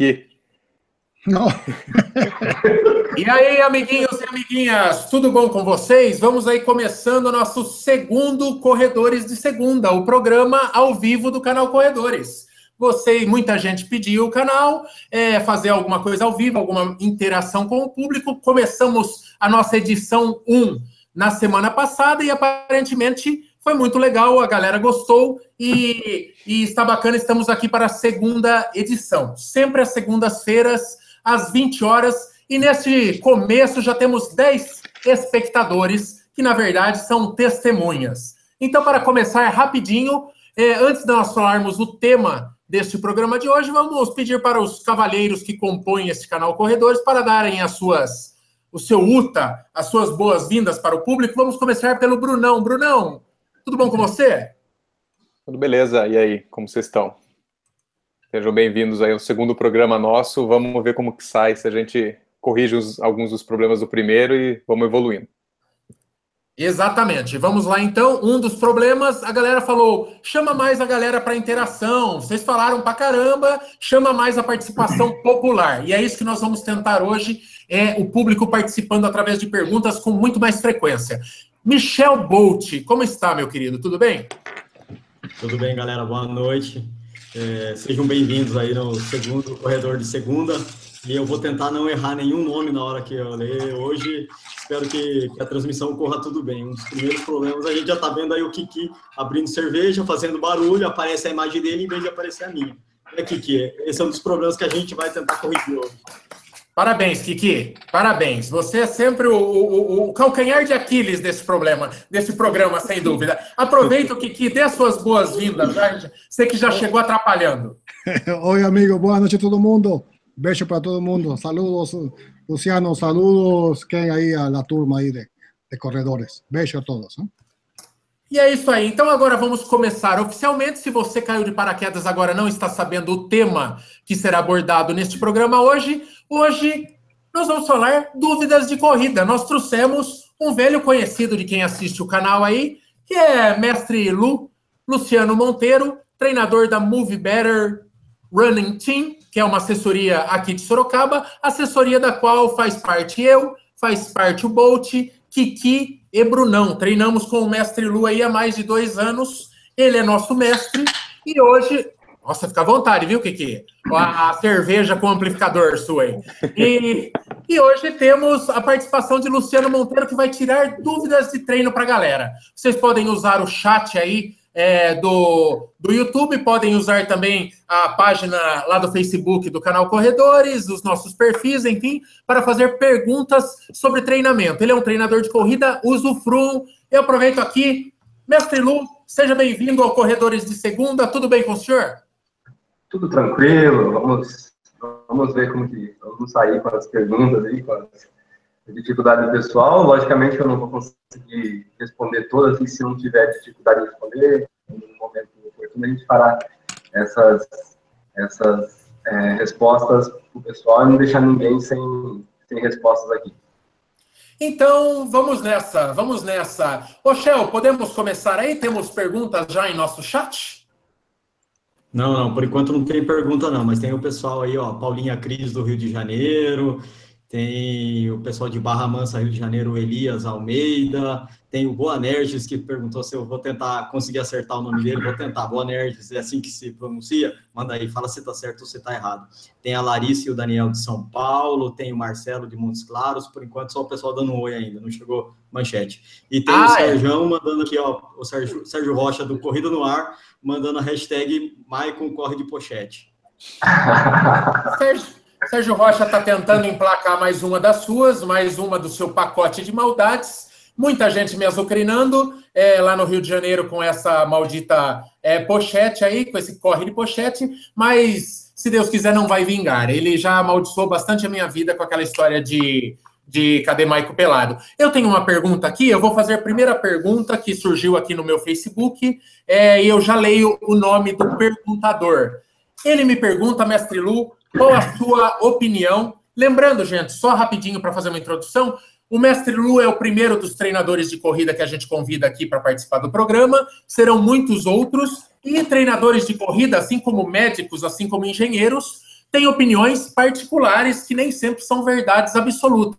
Kiki. Não. e aí, amiguinhos e amiguinhas, tudo bom com vocês? Vamos aí começando o nosso segundo Corredores de Segunda, o programa ao vivo do canal Corredores. Você e muita gente pediu o canal, é, fazer alguma coisa ao vivo, alguma interação com o público. Começamos a nossa edição 1 na semana passada e aparentemente foi muito legal, a galera gostou e, e está bacana. Estamos aqui para a segunda edição, sempre às segundas-feiras às 20 horas. E neste começo já temos 10 espectadores, que na verdade são testemunhas. Então, para começar rapidinho, é, antes de nós falarmos o tema deste programa de hoje, vamos pedir para os cavalheiros que compõem este canal Corredores para darem as suas, o seu UTA, as suas boas-vindas para o público. Vamos começar pelo Brunão. Brunão, tudo bom com você? Tudo beleza. E aí, como vocês estão? Sejam bem-vindos aí ao segundo programa nosso. Vamos ver como que sai, se a gente corrige os, alguns dos problemas do primeiro e vamos evoluindo. Exatamente. Vamos lá então. Um dos problemas, a galera falou: chama mais a galera para interação. Vocês falaram para caramba, chama mais a participação popular. E é isso que nós vamos tentar hoje: é o público participando através de perguntas com muito mais frequência. Michel Bolt, como está, meu querido? Tudo bem? Tudo bem, galera. Boa noite. É, sejam bem-vindos aí no segundo corredor de segunda. E eu vou tentar não errar nenhum nome na hora que eu ler hoje. Espero que, que, a transmissão corra tudo bem. Um dos primeiros problemas, a gente já está vendo aí o Kiki abrindo cerveja, fazendo barulho, aparece a imagem dele em vez de aparecer a minha. É, Kiki, esse é um dos problemas que a gente vai tentar corrigir hoje. Parabéns, Kiki. Parabéns. Você é sempre o, o, o, calcanhar de Aquiles desse problema, desse programa, sem dúvida. Aproveita, Kiki, dê as suas boas-vindas. Você que já chegou atrapalhando. Oi, amigo. Boa noite a todo mundo. Beijo para todo mundo. Saludos, Luciano. Saludos, quem aí, a la turma aí de, de corredores. Beijo a todos. Hein? E é isso aí. Então agora vamos começar oficialmente. Se você caiu de paraquedas agora não está sabendo o tema que será abordado neste programa hoje, hoje nós vamos falar dúvidas de corrida. Nós trouxemos um velho conhecido de quem assiste o canal aí, que é mestre Lu, Luciano Monteiro, treinador da Move Better Running Team, que é uma assessoria aqui de Sorocaba, assessoria da qual faz parte eu, faz parte o Bolt, Kiki e Brunão. Treinamos com o mestre Lu aí há mais de dois anos. Ele é nosso mestre e hoje. Nossa, fica à vontade, viu, Kiki? A, a cerveja com amplificador sua aí. E, e hoje temos a participação de Luciano Monteiro, que vai tirar dúvidas de treino para a galera. Vocês podem usar o chat aí é, do, do YouTube, podem usar também a página lá do Facebook do canal Corredores, os nossos perfis, enfim, para fazer perguntas sobre treinamento. Ele é um treinador de corrida, usufruam. Eu aproveito aqui, mestre Lu, seja bem-vindo ao Corredores de Segunda. Tudo bem com o senhor? Tudo tranquilo, vamos, vamos ver como que vamos sair com as perguntas aí, com as dificuldade pessoal. Logicamente, eu não vou conseguir responder todas, e se não tiver dificuldade de responder, no momento oportuno, a gente fará essas, essas é, respostas para o pessoal e não deixar ninguém sem, sem respostas aqui. Então, vamos nessa, vamos nessa. Ô, Shell, podemos começar aí? Temos perguntas já em nosso chat? Não, não, por enquanto não tem pergunta não, mas tem o pessoal aí, ó, Paulinha Cris do Rio de Janeiro, tem o pessoal de Barra Mansa, Rio de Janeiro, Elias Almeida, tem o Boanerges, que perguntou se eu vou tentar conseguir acertar o nome dele, vou tentar, Boanerges, é assim que se pronuncia, manda aí, fala se tá certo ou se tá errado. Tem a Larissa e o Daniel de São Paulo, tem o Marcelo de Montes Claros, por enquanto só o pessoal dando um oi ainda, não chegou manchete. E tem ah, o Sérgio é? mandando aqui, ó, o Sérgio, Sérgio Rocha do Corrida no Ar, mandando a hashtag Maicon Corre de Pochete. Sérgio, Sérgio Rocha está tentando emplacar mais uma das suas, mais uma do seu pacote de maldades. Muita gente me azucrinando é, lá no Rio de Janeiro com essa maldita é, pochete aí, com esse corre de pochete, mas se Deus quiser não vai vingar. Ele já amaldiçoou bastante a minha vida com aquela história de, de cadê Maico Pelado. Eu tenho uma pergunta aqui, eu vou fazer a primeira pergunta que surgiu aqui no meu Facebook, é, e eu já leio o nome do perguntador. Ele me pergunta, mestre Lu, qual a sua opinião? Lembrando, gente, só rapidinho para fazer uma introdução, o mestre Lu é o primeiro dos treinadores de corrida que a gente convida aqui para participar do programa. Serão muitos outros e treinadores de corrida, assim como médicos, assim como engenheiros, tem opiniões particulares que nem sempre são verdades absolutas.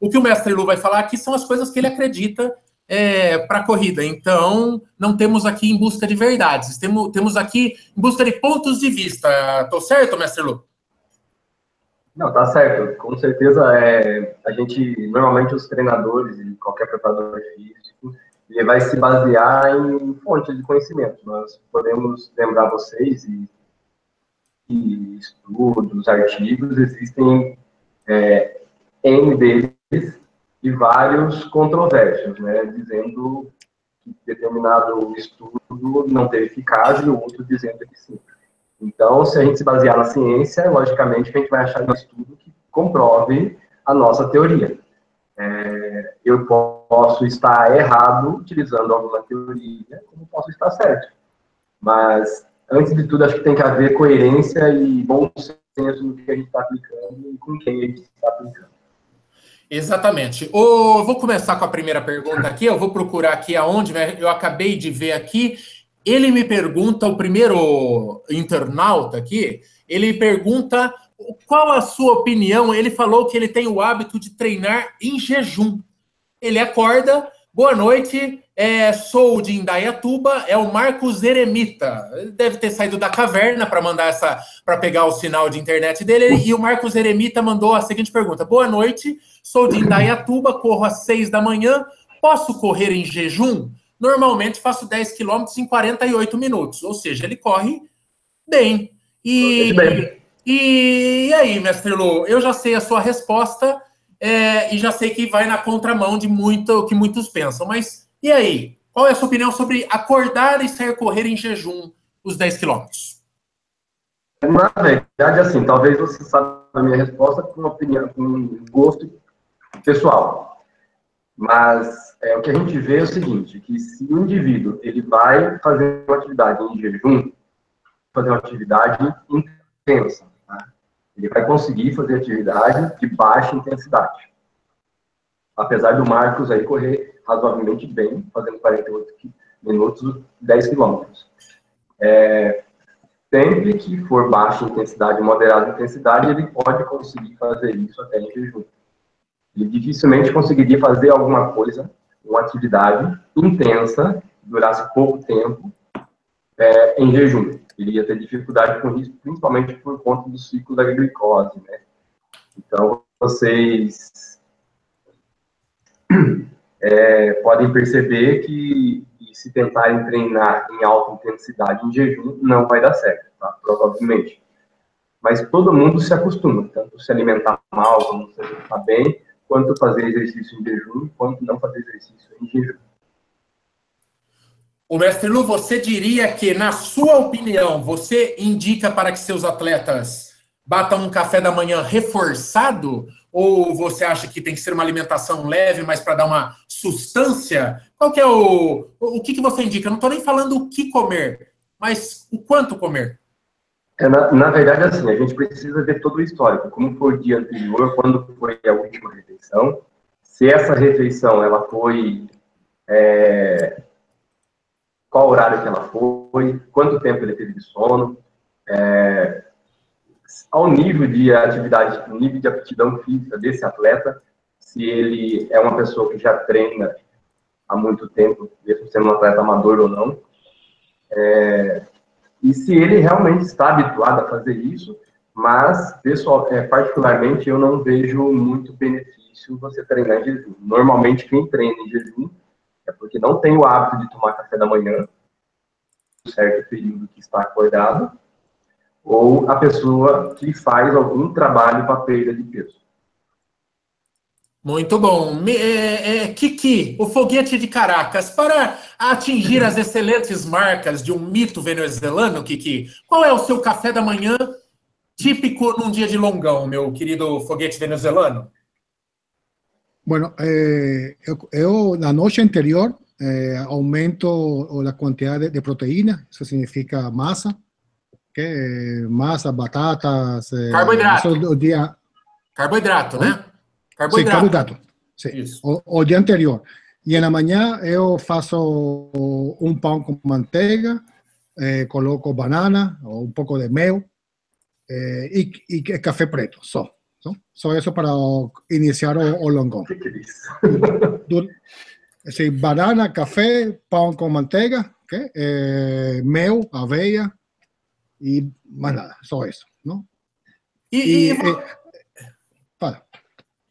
O que o mestre Lu vai falar aqui são as coisas que ele acredita é, para a corrida. Então, não temos aqui em busca de verdades, temos, temos aqui em busca de pontos de vista. Estou certo, mestre Lu? Não, tá certo. Com certeza, é, a gente, normalmente os treinadores e qualquer preparador físico, ele vai se basear em fontes de conhecimento. Nós podemos lembrar vocês e, e estudos, artigos, existem é, N deles e vários controversos, né, dizendo que determinado estudo não teve eficácia e o outro dizendo que sim. Então, se a gente se basear na ciência, logicamente a gente vai achar um estudo que comprove a nossa teoria. É, eu posso estar errado utilizando alguma teoria, como posso estar certo. Mas, antes de tudo, acho que tem que haver coerência e bom senso no que a gente está aplicando e com quem a gente está aplicando. Exatamente. O, vou começar com a primeira pergunta aqui. Eu vou procurar aqui aonde né? eu acabei de ver aqui. Ele me pergunta, o primeiro internauta aqui, ele pergunta qual a sua opinião. Ele falou que ele tem o hábito de treinar em jejum. Ele acorda, boa noite, é, sou de Indaiatuba, é o Marcos Eremita. Ele deve ter saído da caverna para mandar essa, para pegar o sinal de internet dele. E o Marcos Eremita mandou a seguinte pergunta: Boa noite, sou de Indaiatuba, corro às seis da manhã, posso correr em jejum? Normalmente faço 10 quilômetros em 48 minutos, ou seja, ele corre bem. E, bem. e, e aí, mestre Lu, eu já sei a sua resposta é, e já sei que vai na contramão de muito que muitos pensam, mas e aí, qual é a sua opinião sobre acordar e sair correr em jejum os 10 quilômetros? Na verdade, assim, talvez você saiba a minha resposta com opinião, com gosto pessoal. Mas é, o que a gente vê é o seguinte, que se o indivíduo ele vai fazer uma atividade em jejum, fazer uma atividade intensa? Ele vai conseguir fazer atividade de baixa intensidade. Apesar do Marcos aí correr razoavelmente bem, fazendo 48 minutos, 10 quilômetros. É, sempre que for baixa intensidade, moderada intensidade, ele pode conseguir fazer isso até em jejum. Ele dificilmente conseguiria fazer alguma coisa, uma atividade intensa, durasse pouco tempo, é, em jejum. Ele ia ter dificuldade com isso, principalmente por conta do ciclo da glicose, né? Então, vocês é, podem perceber que se tentarem treinar em alta intensidade em jejum, não vai dar certo, tá? provavelmente. Mas todo mundo se acostuma, tanto se alimentar mal, como se alimentar bem, quanto fazer exercício em jejum, quanto não fazer exercício em jejum. O mestre Lu, você diria que, na sua opinião, você indica para que seus atletas batam um café da manhã reforçado ou você acha que tem que ser uma alimentação leve, mas para dar uma sustância? Qual que é o. O que, que você indica? Eu não estou nem falando o que comer, mas o quanto comer. É, na, na, verdade, assim, a gente precisa ver todo o histórico, como foi o dia anterior, quando foi a última refeição, se essa refeição ela foi. É, qual horário que ela foi, quanto tempo ele teve de sono, é, ao nível de atividade, nível de aptidão física desse atleta, se ele é uma pessoa que já treina há muito tempo, mesmo sendo um atleta amador ou não, é, e se ele realmente está habituado a fazer isso, mas, pessoal, é, particularmente, eu não vejo muito benefício você treinar em jejum. Normalmente, quem treina em jejum é porque não tem o hábito de tomar café da manhã, um certo período que está acordado, ou a pessoa que faz algum trabalho para perda de peso. Muito bom. É, é, Kiki, o foguete de Caracas, para atingir as excelentes marcas de um mito venezuelano, Kiki, qual é o seu café da manhã típico num dia de longão, meu querido foguete venezuelano? Bueno, eh, eu, eu, na noite anterior eh, aumento a quantidade de, de proteína, isso significa massa, que massa, batatas. Eh, carboidrato. Dia... Carboidrato, né? Carboidrato. Sim, carboidrato. Sim. O, o, dia anterior. E na manhã eu faço um pão com manteiga, eh, coloco banana ou um pouco de mel é, e, e café preto, só. Só, só isso para iniciar o, o longão. Que que é isso? Do, assim, banana, café, pão com manteiga, okay? é, mel, aveia e mais nada, só isso. Não? E, e, E, vo- é, fala.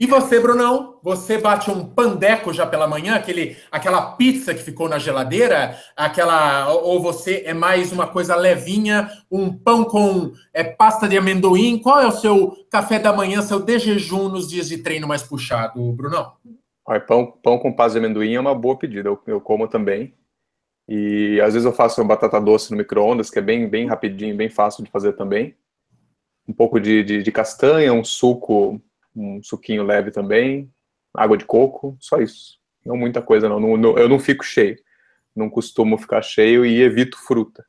E você, Brunão? Você bate um pandeco já pela manhã? Aquele, aquela pizza que ficou na geladeira? Aquela, ou você é mais uma coisa levinha? Um pão com é, pasta de amendoim? Qual é o seu café da manhã, seu de jejum nos dias de treino mais puxado, Brunão? Olha, pão, pão com pasta de amendoim é uma boa pedida, eu, eu como também. E às vezes eu faço batata doce no micro-ondas, que é bem, bem rapidinho, bem fácil de fazer também. Um pouco de, de, de castanha, um suco, um suquinho leve também, água de coco, só isso. Não muita coisa, não. Não- não- eu não fico cheio. Não costumo ficar cheio e evito fruta.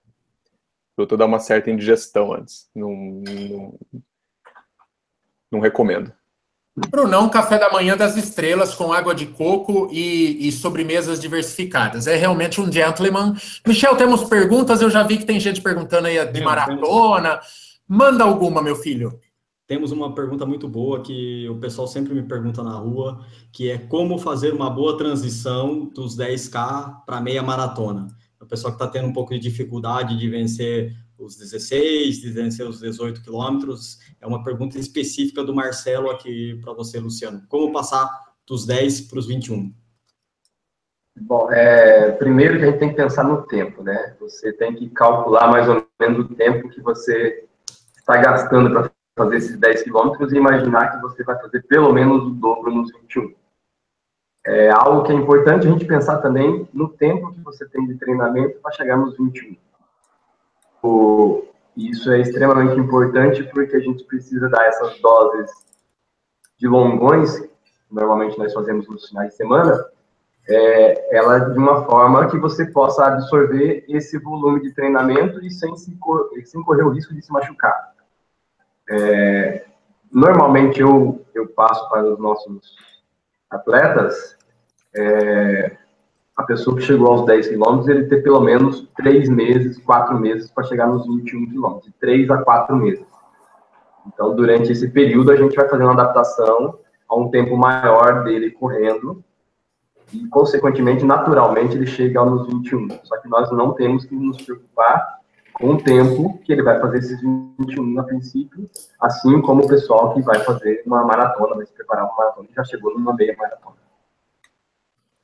Fruta dá uma certa indigestão antes. Não, não, não recomendo. Brunão, café da manhã das estrelas com água de coco e, e sobremesas diversificadas. É realmente um gentleman. Michel, temos perguntas? Eu já vi que tem gente perguntando aí de maratona. Manda alguma, meu filho. Temos uma pergunta muito boa que o pessoal sempre me pergunta na rua, que é como fazer uma boa transição dos 10K para meia maratona. O pessoal que está tendo um pouco de dificuldade de vencer os 16, de vencer os 18 quilômetros, é uma pergunta específica do Marcelo aqui para você, Luciano. Como passar dos 10 para os 21? Bom, é, primeiro a gente tem que pensar no tempo, né? Você tem que calcular mais ou menos o tempo que você está gastando para fazer esses 10 quilômetros e imaginar que você vai fazer pelo menos o dobro nos 21. É algo que é importante a gente pensar também no tempo que você tem de treinamento para chegar nos 21. O, isso é extremamente importante porque a gente precisa dar essas doses de longões, que normalmente nós fazemos nos finais de semana, é, ela de uma forma que você possa absorver esse volume de treinamento e sem, se, sem correr o risco de se machucar. É, normalmente eu, eu passo para os nossos atletas é, a pessoa que chegou aos 10 quilômetros, ele ter pelo menos 3 meses, 4 meses para chegar nos 21 quilômetros, de 3 a 4 meses. Então, durante esse período, a gente vai fazer uma adaptação a um tempo maior dele correndo e, consequentemente, naturalmente, ele chega aos 21. Só que nós não temos que nos preocupar com o tempo que ele vai fazer esses 21 a princípio, assim como o pessoal que vai fazer uma maratona, vai se preparar para uma maratona, que já chegou numa meia maratona.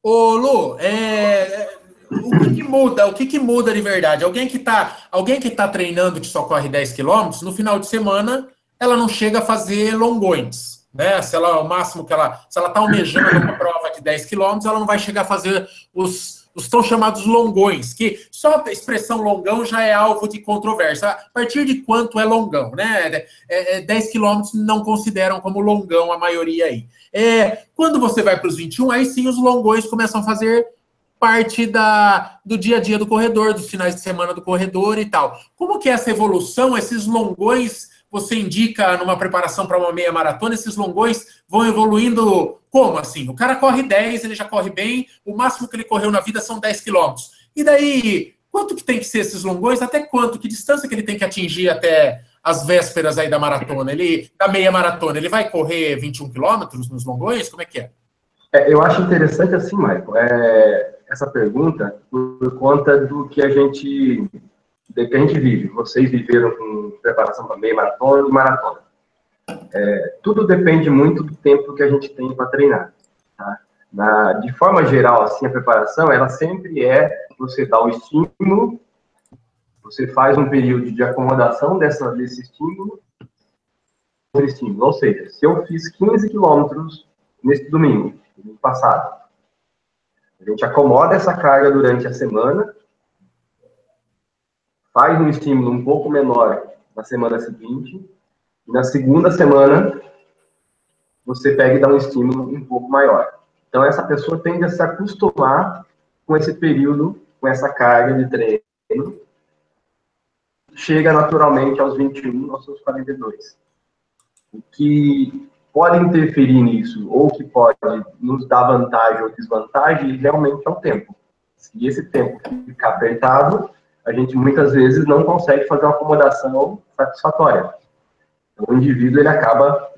Ô, Lu, é, é, o que, que muda? O que, que muda de verdade? Alguém que está alguém que tá treinando que só corre 10 quilômetros, no final de semana, ela não chega a fazer longões. Né? Se ela, o máximo que ela. Se ela está almejando uma prova de 10 quilômetros, ela não vai chegar a fazer os, os tão chamados longões, que só a expressão longão já é alvo de controvérsia. A partir de quanto é longão, né? É, é, 10 quilômetros não consideram como longão a maioria aí. É, quando você vai para os 21, aí sim os longões começam a fazer parte da, do dia a dia do corredor, dos finais de semana do corredor e tal. Como que é essa evolução, esses longões, você indica numa preparação para uma meia maratona, esses longões vão evoluindo como assim? O cara corre 10, ele já corre bem, o máximo que ele correu na vida são 10 quilômetros. E daí, quanto que tem que ser esses longões? Até quanto? Que distância que ele tem que atingir até as vésperas aí da maratona? Ele, da meia maratona, ele vai correr 21 quilômetros nos longões? Como é que é? É, eu acho interessante assim, Michael, é, essa pergunta por conta do que a gente que a gente vive. Vocês viveram com preparação para meia maratona e maratona. É, tudo depende muito do tempo que a gente tem para treinar. Tá? Na, de forma geral, assim, a preparação, ela sempre é você dar o estímulo, você faz um período de acomodação dessa, desse estímulo, outro estímulo. Ou seja, se eu fiz 15 quilômetros nesse domingo, domingo passado, a gente acomoda essa carga durante a semana, faz um estímulo um pouco menor na semana seguinte, e na segunda semana você pega e dá um estímulo um pouco maior. Então essa pessoa tende a se acostumar com esse período, com essa carga de treino, chega naturalmente aos 21, aos seus 42. O que pode interferir nisso, ou que pode nos dar vantagem ou desvantagem, realmente é o tempo. Se esse tempo ficar apertado, a gente muitas vezes não consegue fazer uma acomodação satisfatória. Então, o indivíduo ele acaba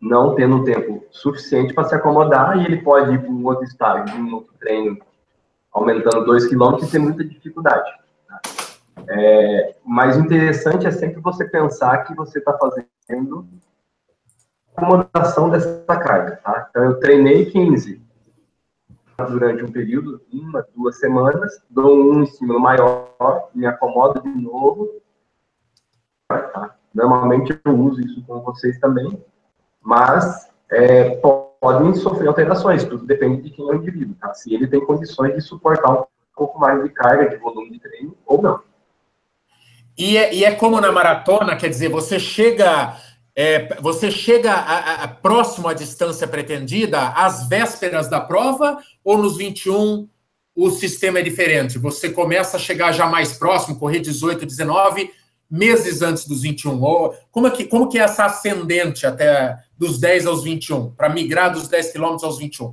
não tendo tempo suficiente para se acomodar e ele pode ir para um outro estágio, um outro treino, aumentando 2 km e ter muita dificuldade. Tá? É, mas o interessante é sempre você pensar que você está fazendo acomodação dessa carga, tá? Então, eu treinei 15 durante um período, uma, duas semanas, dou um estímulo maior, me acomodo de novo? Normalmente eu uso isso com vocês também, mas é, podem sofrer alterações, tudo depende de quem é o indivíduo, tá? Se ele tem condições de suportar um pouco mais de carga, de volume de treino ou não. E é, e é como na maratona, quer dizer, você chega é, você chega a, a, próximo à distância pretendida às vésperas da prova ou nos 21 o sistema é diferente? Você começa a chegar já mais próximo, correr 18, 19 meses antes dos 21? Ou como, é que, como que é essa ascendente até dos 10 aos 21, para migrar dos 10 quilômetros aos 21?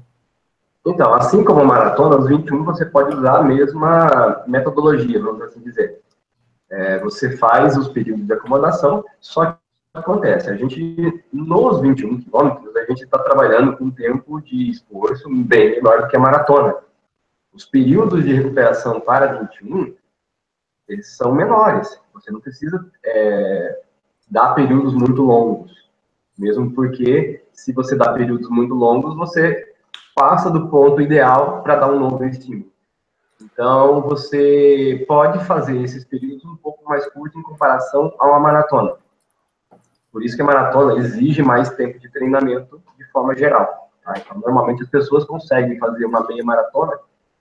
Então, assim como maratona, os 21 você pode usar a mesma metodologia, vamos assim dizer. É, você faz os períodos de acomodação, só acontece? A gente, nos 21 quilômetros, a gente está trabalhando com um tempo de esforço bem menor do que a maratona. Os períodos de recuperação para 21, eles são menores. Você não precisa é, dar períodos muito longos. Mesmo porque, se você dá períodos muito longos, você passa do ponto ideal para dar um novo estímulo. Então, você pode fazer esses períodos um pouco mais curtos em comparação a uma maratona. Por isso que a maratona exige mais tempo de treinamento de forma geral. Tá? Então, normalmente as pessoas conseguem fazer uma meia maratona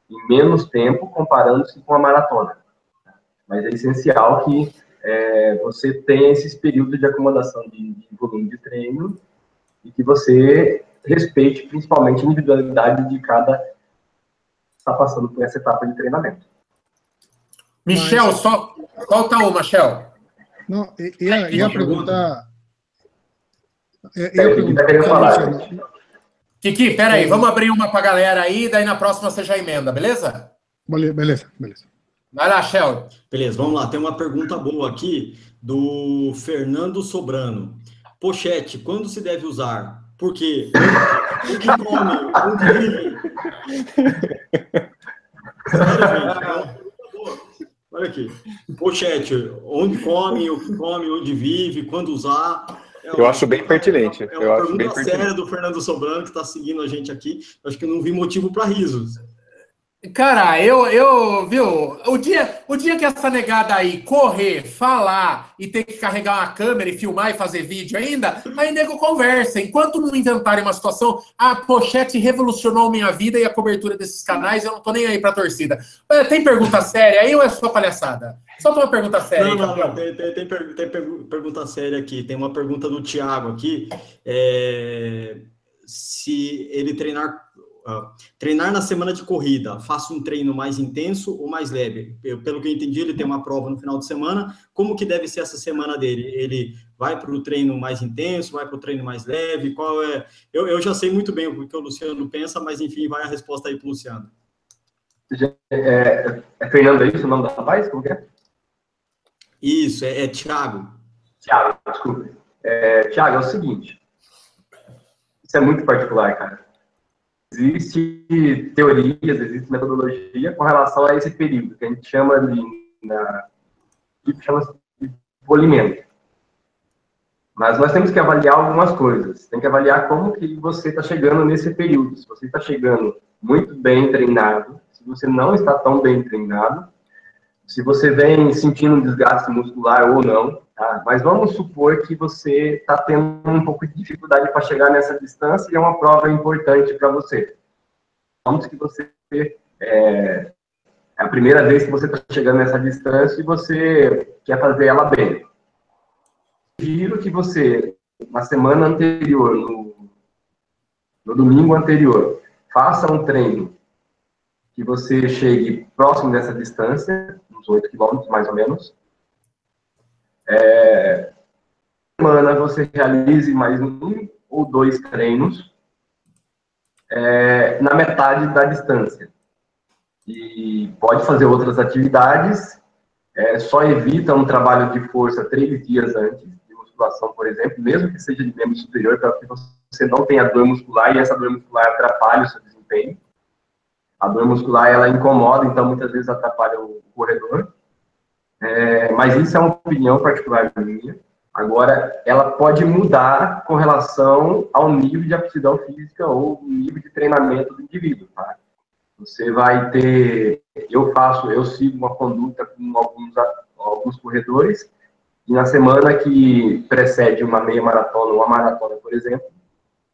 em menos tempo comparando-se com a maratona. Tá? Mas é essencial que é, você tenha esses períodos de acomodação de, de volume de treino e que você respeite principalmente a individualidade de cada está passando por essa etapa de treinamento. Michel, Mas... só solta uma, Michel. Não, ia, ia perguntar é, eu pergunto, querendo falar. Kiki, peraí, vamos abrir uma para a galera aí, daí na próxima você já emenda, beleza? Beleza, beleza. Vai lá, Shell. Beleza, vamos lá. Tem uma pergunta boa aqui do Fernando Sobrano. Pochete, quando se deve usar? Por quê? O que come? Vive? É uma pergunta boa. Olha aqui. Pochete, onde come, o que come, onde vive, quando usar? É eu acho bem pertinente. É uma eu acho bem pertinente. séria do Fernando Sobrano, que está seguindo a gente aqui. Acho que eu não vi motivo para risos. Cara, eu, eu, viu, o dia, o dia que essa negada aí correr, falar e ter que carregar uma câmera e filmar e fazer vídeo ainda, aí nego conversa. Enquanto não inventarem uma situação, a pochete revolucionou minha vida e a cobertura desses canais, eu não tô nem aí pra torcida. Tem pergunta séria aí ou é só palhaçada? Só uma pergunta séria. Não, aí, não, não, tem, tem, tem, tem, pergunta séria aqui. Tem uma pergunta do Thiago aqui. É, se ele treinar Uh, treinar na semana de corrida, faça um treino mais intenso ou mais leve? Eu, pelo que eu entendi, ele tem uma prova no final de semana. Como que deve ser essa semana dele? Ele vai para o treino mais intenso, vai para o treino mais leve? Qual é? Eu, eu já sei muito bem o que o Luciano pensa, mas enfim, vai a resposta aí para o Luciano. É, é, Fernando, é isso o nome da rapaz? Como é? Isso, é, é Thiago. Thiago, desculpe. É, Thiago, é o seguinte. Isso é muito particular, cara existe teorias, existe metodologia com relação a esse período, que a gente chama de, na, chama de polimento. Mas nós temos que avaliar algumas coisas. Tem que avaliar como que você está chegando nesse período. Se você está chegando muito bem treinado, se você não está tão bem treinado, se você vem sentindo um desgaste muscular ou não, tá? Mas vamos supor que você está tendo um pouco de dificuldade para chegar nessa distância e é uma prova importante para você. Vamos que você é, é a primeira vez que você está chegando nessa distância e você quer fazer ela bem. Giro que você, na semana anterior, no, no domingo anterior, faça um treino que você chegue próximo dessa distância, uns 8 quilômetros mais ou menos. É, semana você realize mais um ou dois treinos é, na metade da distância. E pode fazer outras atividades, é, só evita um trabalho de força três dias antes, de musculação, por exemplo, mesmo que seja de membro superior, para que você não tenha dor muscular e essa dor muscular atrapalhe o seu desempenho. A dor muscular, ela incomoda, então muitas vezes atrapalha o corredor. É, mas isso é uma opinião particular minha. Agora, ela pode mudar com relação ao nível de aptidão física ou nível de treinamento do indivíduo, tá? Você vai ter, eu faço, eu sigo uma conduta com alguns, alguns corredores, e na semana que precede uma meia maratona ou uma maratona, por exemplo,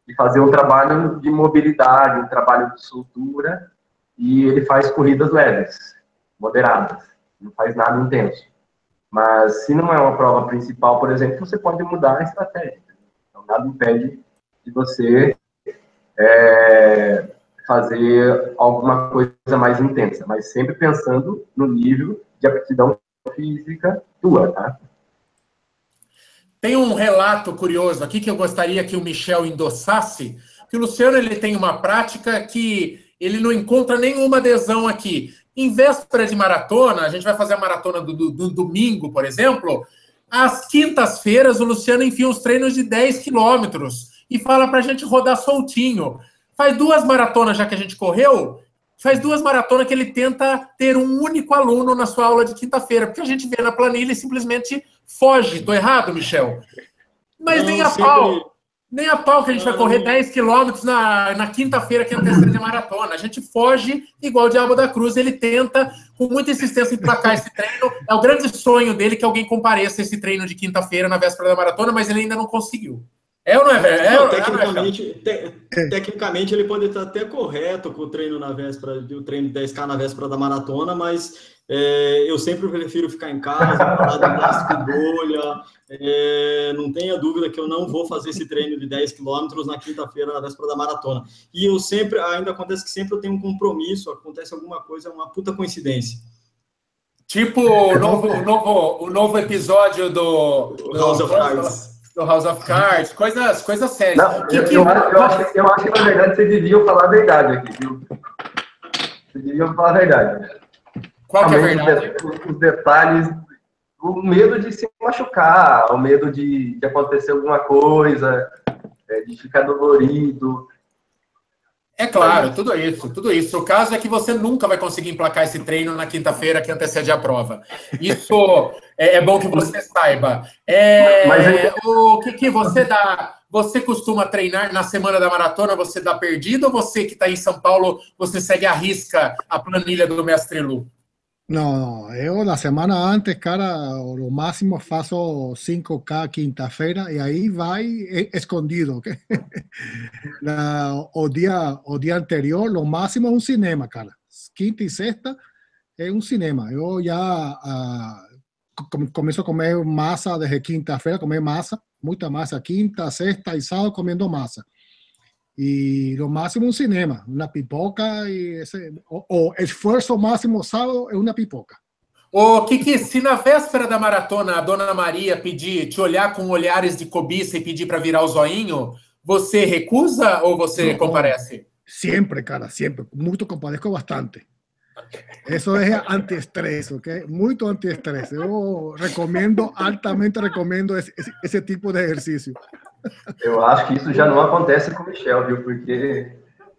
e fazer um trabalho de mobilidade, um trabalho de soltura, e ele faz corridas leves, moderadas, não faz nada intenso. Mas se não é uma prova principal, por exemplo, você pode mudar a estratégia. Então, nada impede de você é, fazer alguma coisa mais intensa, mas sempre pensando no nível de aptidão física tua, tá? Tem um relato curioso aqui que eu gostaria que o Michel endossasse, que o Luciano ele tem uma prática que ele não encontra nenhuma adesão aqui. Em véspera de maratona, a gente vai fazer a maratona do, do, do domingo, por exemplo, às quintas-feiras o Luciano enfia uns treinos de 10 quilômetros e fala para a gente rodar soltinho. Faz duas maratonas já que a gente correu, faz duas maratonas que ele tenta ter um único aluno na sua aula de quinta-feira, porque a gente vê na planilha e simplesmente foge. Tô errado, Michel? Mas Não, nem a sempre... pau. Nem a pau que a gente vai correr 10 quilômetros na, na quinta-feira que antecede a maratona. A gente foge igual o Diabo da Cruz. Ele tenta, com muita insistência, emplacar esse treino. É o grande sonho dele que alguém compareça esse treino de quinta-feira na véspera da maratona, mas ele ainda não conseguiu. É ou não é, velho? É, não, tecnicamente, é, te, tecnicamente, ele pode estar até correto com o treino na véspera, o treino de 10K na véspera da maratona, mas é, eu sempre prefiro ficar em casa, parar de plástico bolha. É, não tenha dúvida que eu não vou fazer esse treino de 10 quilômetros na quinta-feira, na véspera da maratona. E eu sempre, ainda acontece que sempre eu tenho um compromisso, acontece alguma coisa, é uma puta coincidência. Tipo o novo, o novo, o novo episódio do, do House of Cards do House of Cards, coisas, coisas sérias. Não, que, eu, que... Eu, acho, eu, acho, eu acho que, na verdade, vocês deviam falar a verdade aqui, viu? Vocês deviam falar a verdade. Qual que é a verdade? Os, os detalhes, o medo de se machucar, o medo de, de acontecer alguma coisa, é, de ficar dolorido. É claro, tudo isso, tudo isso. O caso é que você nunca vai conseguir emplacar esse treino na quinta-feira que antecede a prova. Isso é, é bom que você saiba. É, Mas o que, que você dá? Você costuma treinar na semana da maratona? Você dá perdido ou você que está em São Paulo, você segue a risca a planilha do Mestre Lu? No, yo la semana antes, cara, lo máximo faço 5K quinta-feira y ahí va escondido. ¿okay? La, o, día, o día anterior, lo máximo es un cinema, cara. Quinta y sexta es un cinema. Yo ya uh, comienzo a comer masa desde quinta-feira, comer masa, mucha masa, quinta, sexta y sábado comiendo masa. y lo máximo un cinema, una pipoca e esse, o, o esforço máximo sábado é uma pipoca. Ô, Kiki, se na véspera da maratona a dona Maria pedir, te olhar com olhares de cobiça e pedir para virar o zoinho, você recusa ou você comparece? Sempre, cara, sempre. Muito compareço bastante. Isso é antiestresse, ok? Muito antiestresse. Eu recomendo, altamente recomendo esse, esse, esse tipo de exercício. Eu acho que isso já não acontece com o Michel, viu? Porque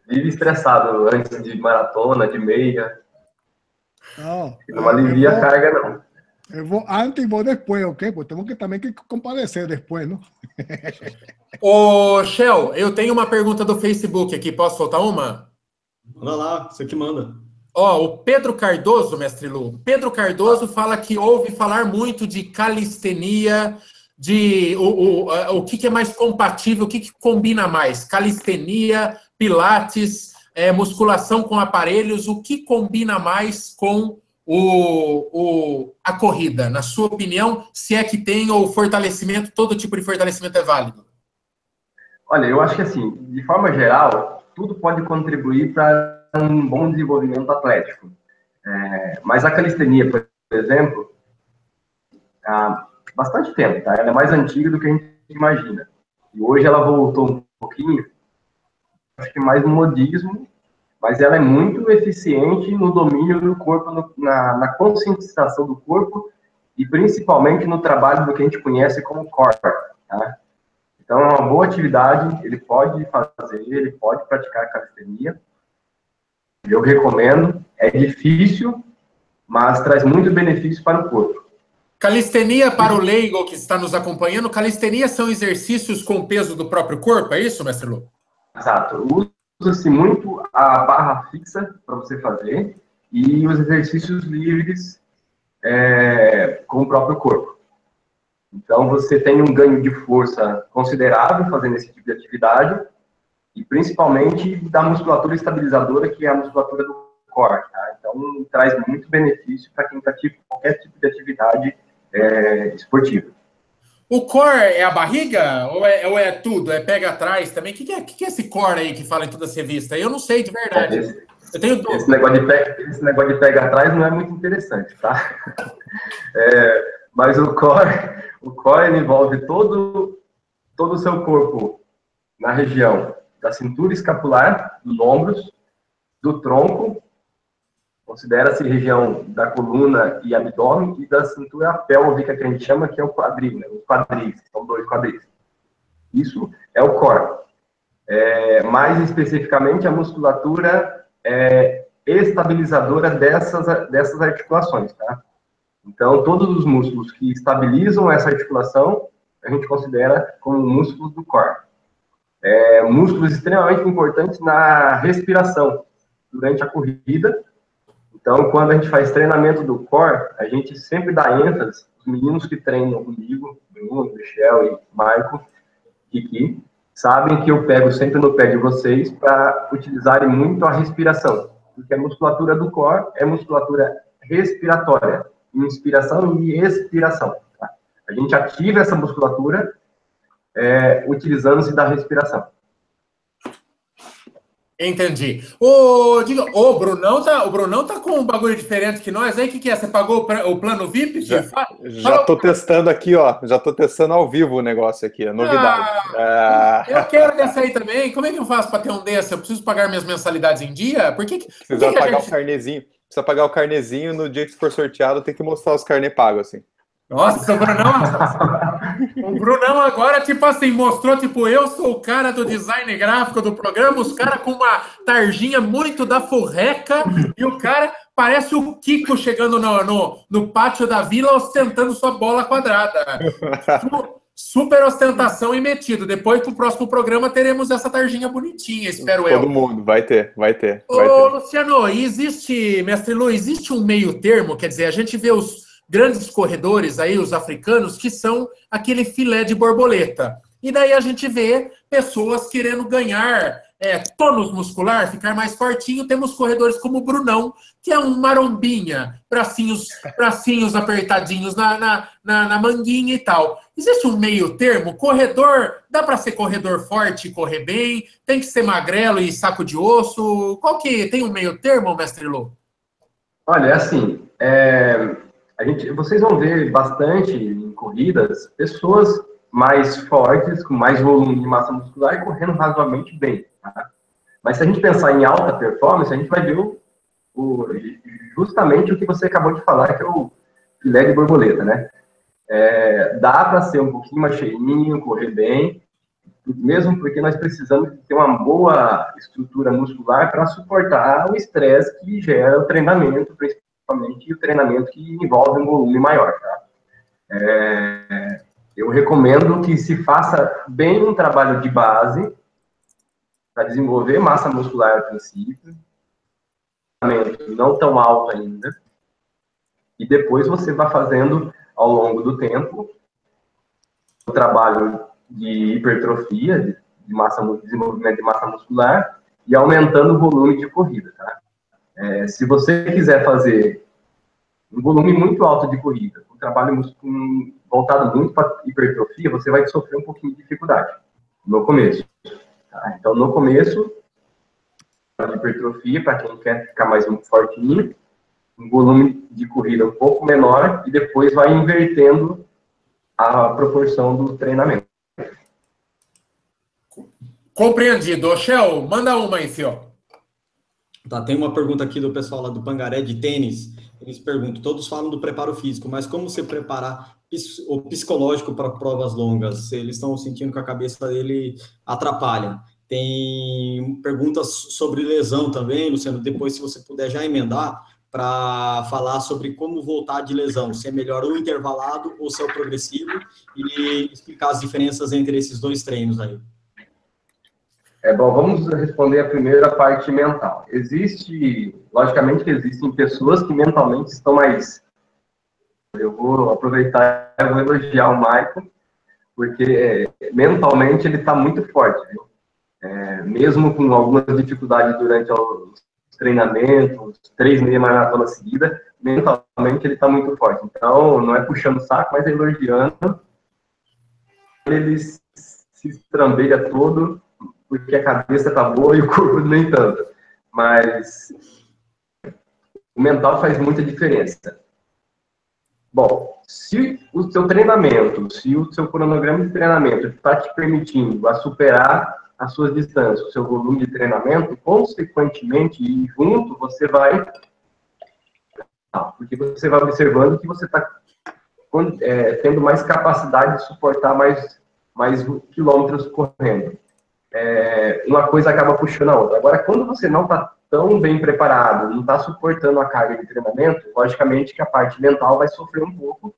vive estressado antes de maratona, de meia. Não, não alivia vou, a carga, não. Eu vou antes e vou depois, ok? Porque temos que também que comparecer depois, não? Ô, Shell, eu tenho uma pergunta do Facebook aqui. Posso soltar uma? Manda lá, você que manda. Ó, o Pedro Cardoso, mestre Lu. Pedro Cardoso fala que ouve falar muito de calistenia de o, o, o que, que é mais compatível, o que, que combina mais? Calistenia, pilates, é, musculação com aparelhos, o que combina mais com o, o, a corrida? Na sua opinião, se é que tem ou fortalecimento, todo tipo de fortalecimento é válido? Olha, eu acho que assim, de forma geral, tudo pode contribuir para um bom desenvolvimento atlético. É, mas a calistenia, por exemplo, a, bastante tempo, tá? Ela é mais antiga do que a gente imagina. E hoje ela voltou um pouquinho, acho que mais no modismo, mas ela é muito eficiente no domínio do corpo, no, na, na conscientização do corpo e principalmente no trabalho do que a gente conhece como core, Tá? Então, é uma boa atividade, ele pode fazer, ele pode praticar calistenia. Eu recomendo, é difícil, mas traz muito benefício para o corpo. Calistenia, para o leigo que está nos acompanhando, calistenia são exercícios com peso do próprio corpo, é isso, mestre Lu? Exato. Usa-se muito a barra fixa para você fazer e os exercícios livres é, com o próprio corpo. Então, você tem um ganho de força considerável fazendo esse tipo de atividade e principalmente da musculatura estabilizadora, que é a musculatura do core. Tá? Então, traz muito benefício para quem pratica qualquer tipo de atividade é, esportiva. O core é a barriga ou é, ou é tudo? É pega atrás também? O que, que, é, que, que é esse core aí que fala em toda essa revista? Eu não sei de verdade. Esse, eu tenho dúvida. Esse negócio, de pega, esse negócio de pega atrás não é muito interessante, tá? É, mas o core, o core envolve todo, todo o seu corpo na região da cintura escapular, dos ombros, do tronco Considera-se região da coluna e abdômen e da cintura pélvica, que a gente chama, que é o quadril, né? os quadris, são dois quadris. Isso é o core. É, mais especificamente, a musculatura é estabilizadora dessas, dessas articulações, tá? Então, todos os músculos que estabilizam essa articulação, a gente considera como músculos do core. É, músculos extremamente importantes na respiração durante a corrida então, quando a gente faz treinamento do core, a gente sempre dá ênfase, os meninos que treinam comigo, Bruno, Michel e Marco, Kiki, sabem que eu pego sempre no pé de vocês para utilizarem muito a respiração, porque a musculatura do core é musculatura respiratória, inspiração e expiração. Tá? A gente ativa essa musculatura é, utilizando-se da respiração. Entendi. Ô, diga, ô, Brunão tá, o Brunão tá com um bagulho diferente que nós, aí. O que, que é? Você pagou o, o plano VIP? Já, fala, já tô testando aqui, ó. Já tô testando ao vivo o negócio aqui, a novidade. Ah, Eu quero dessa aí também. Como é que eu faço para ter um desse? Eu preciso pagar minhas mensalidades em dia? Por que. Precisa que pagar gente... o carnezinho. Precisa pagar o carnezinho no dia que for sorteado, tem que mostrar os carnê pagos, assim. Nossa, o Brunão. O Brunão agora, tipo assim, mostrou, tipo, eu sou o cara do design gráfico do programa, os caras com uma tarjinha muito da forreca, e o cara parece o Kiko chegando no, no, no pátio da vila ostentando sua bola quadrada. Super ostentação e metido. Depois, pro próximo programa, teremos essa tarjinha bonitinha, espero Todo eu. Todo mundo, vai ter, vai ter. Vai Ô, ter. Luciano, existe, mestre Lu, existe um meio termo, quer dizer, a gente vê os grandes corredores aí, os africanos, que são aquele filé de borboleta. E daí a gente vê pessoas querendo ganhar é, tônus muscular, ficar mais fortinho. Temos corredores como o Brunão, que é um marombinha, bracinhos, bracinhos apertadinhos na, na, na, na manguinha e tal. Existe um meio termo? Corredor, dá para ser corredor forte e correr bem? Tem que ser magrelo e saco de osso? Qual que tem um meio termo, mestre Lô? Olha, assim, é, a gente, vocês vão ver bastante em corridas pessoas mais fortes, com mais volume de massa muscular e correndo razoavelmente bem. Tá? Mas se a gente pensar em alta performance, a gente vai ver o, o, justamente o que você acabou de falar, que é o filé de borboleta, né? É, dá para ser um pouquinho mais cheinho, correr bem, mesmo porque nós precisamos ter uma boa estrutura muscular para suportar o estresse que gera o treinamento, principalmente principalmente o treinamento que envolve um volume maior. Tá? É, eu recomendo que se faça bem um trabalho de base para desenvolver massa muscular a princípio, não tão alto ainda, e depois você vai fazendo ao longo do tempo o trabalho de hipertrofia, de massa, desenvolvimento de massa muscular e aumentando o volume de corrida, tá? É, se você quiser fazer um volume muito alto de corrida, um trabalho voltado muito para hipertrofia, você vai sofrer um pouquinho de dificuldade no começo. Tá? Então, no começo, de hipertrofia, para quem quer ficar mais um fortinho, um volume de corrida um pouco menor e depois vai invertendo a proporção do treinamento. Compreendido. Shell, manda uma aí, Fio. Tá, tem uma pergunta aqui do pessoal lá do Pangaré de tênis. Eles perguntam: todos falam do preparo físico, mas como se preparar o psicológico para provas longas. Eles estão sentindo que a cabeça dele atrapalha. Tem perguntas sobre lesão também, Luciano. Depois, se você puder já emendar para falar sobre como voltar de lesão, se é melhor o intervalado ou se é o progressivo, e explicar as diferenças entre esses dois treinos aí. É bom, vamos responder a primeira parte mental. Existe, logicamente que existem pessoas que mentalmente estão mais. Eu vou aproveitar e vou elogiar o Michael, porque é, mentalmente ele está muito forte, viu? É, mesmo com algumas dificuldades durante os treinamentos, três meia maratona seguida, mentalmente ele está muito forte. Então, não é puxando o saco, mas é elogiando. Ele se estrambelha todo, porque a cabeça está boa e o corpo nem tanto. Mas o mental faz muita diferença. Bom, se o seu treinamento, se o seu cronograma de treinamento está te permitindo a superar as suas distâncias, o seu volume de treinamento, consequentemente, e junto, você vai. Porque você vai observando que você está é, tendo mais capacidade de suportar mais, mais quilômetros correndo. É, uma coisa acaba puxando a outra. Agora, quando você não está tão bem preparado, não está suportando a carga de treinamento, logicamente que a parte mental vai sofrer um pouco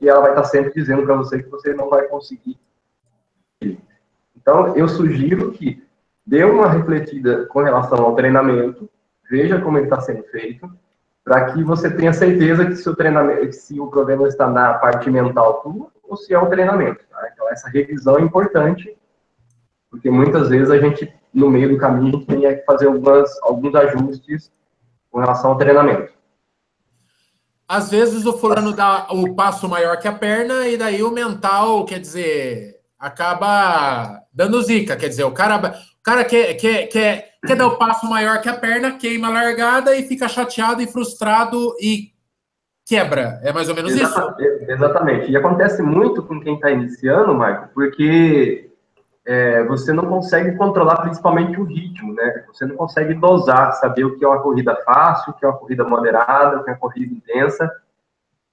e ela vai estar tá sempre dizendo para você que você não vai conseguir então, eu sugiro que dê uma refletida com relação ao treinamento, veja como ele está sendo feito, para que você tenha certeza que se o treinamento, se o problema está na parte mental tua, ou se é o treinamento. Tá? Então, essa revisão é importante, porque muitas vezes a gente, no meio do caminho, a gente tem que fazer algumas, alguns ajustes com relação ao treinamento. Às vezes o fulano dá o passo maior que a perna, e daí o mental, quer dizer, acaba dando zica. Quer dizer, o cara, o cara quer, quer, quer, quer dar o passo maior que a perna, queima a largada e fica chateado e frustrado e quebra. É mais ou menos exatamente, isso? Exatamente. E acontece muito com quem está iniciando, Marco, porque é, você não consegue controlar principalmente o ritmo, né? Você não consegue dosar, saber o que é uma corrida fácil, o que é uma corrida moderada, o que é uma corrida intensa.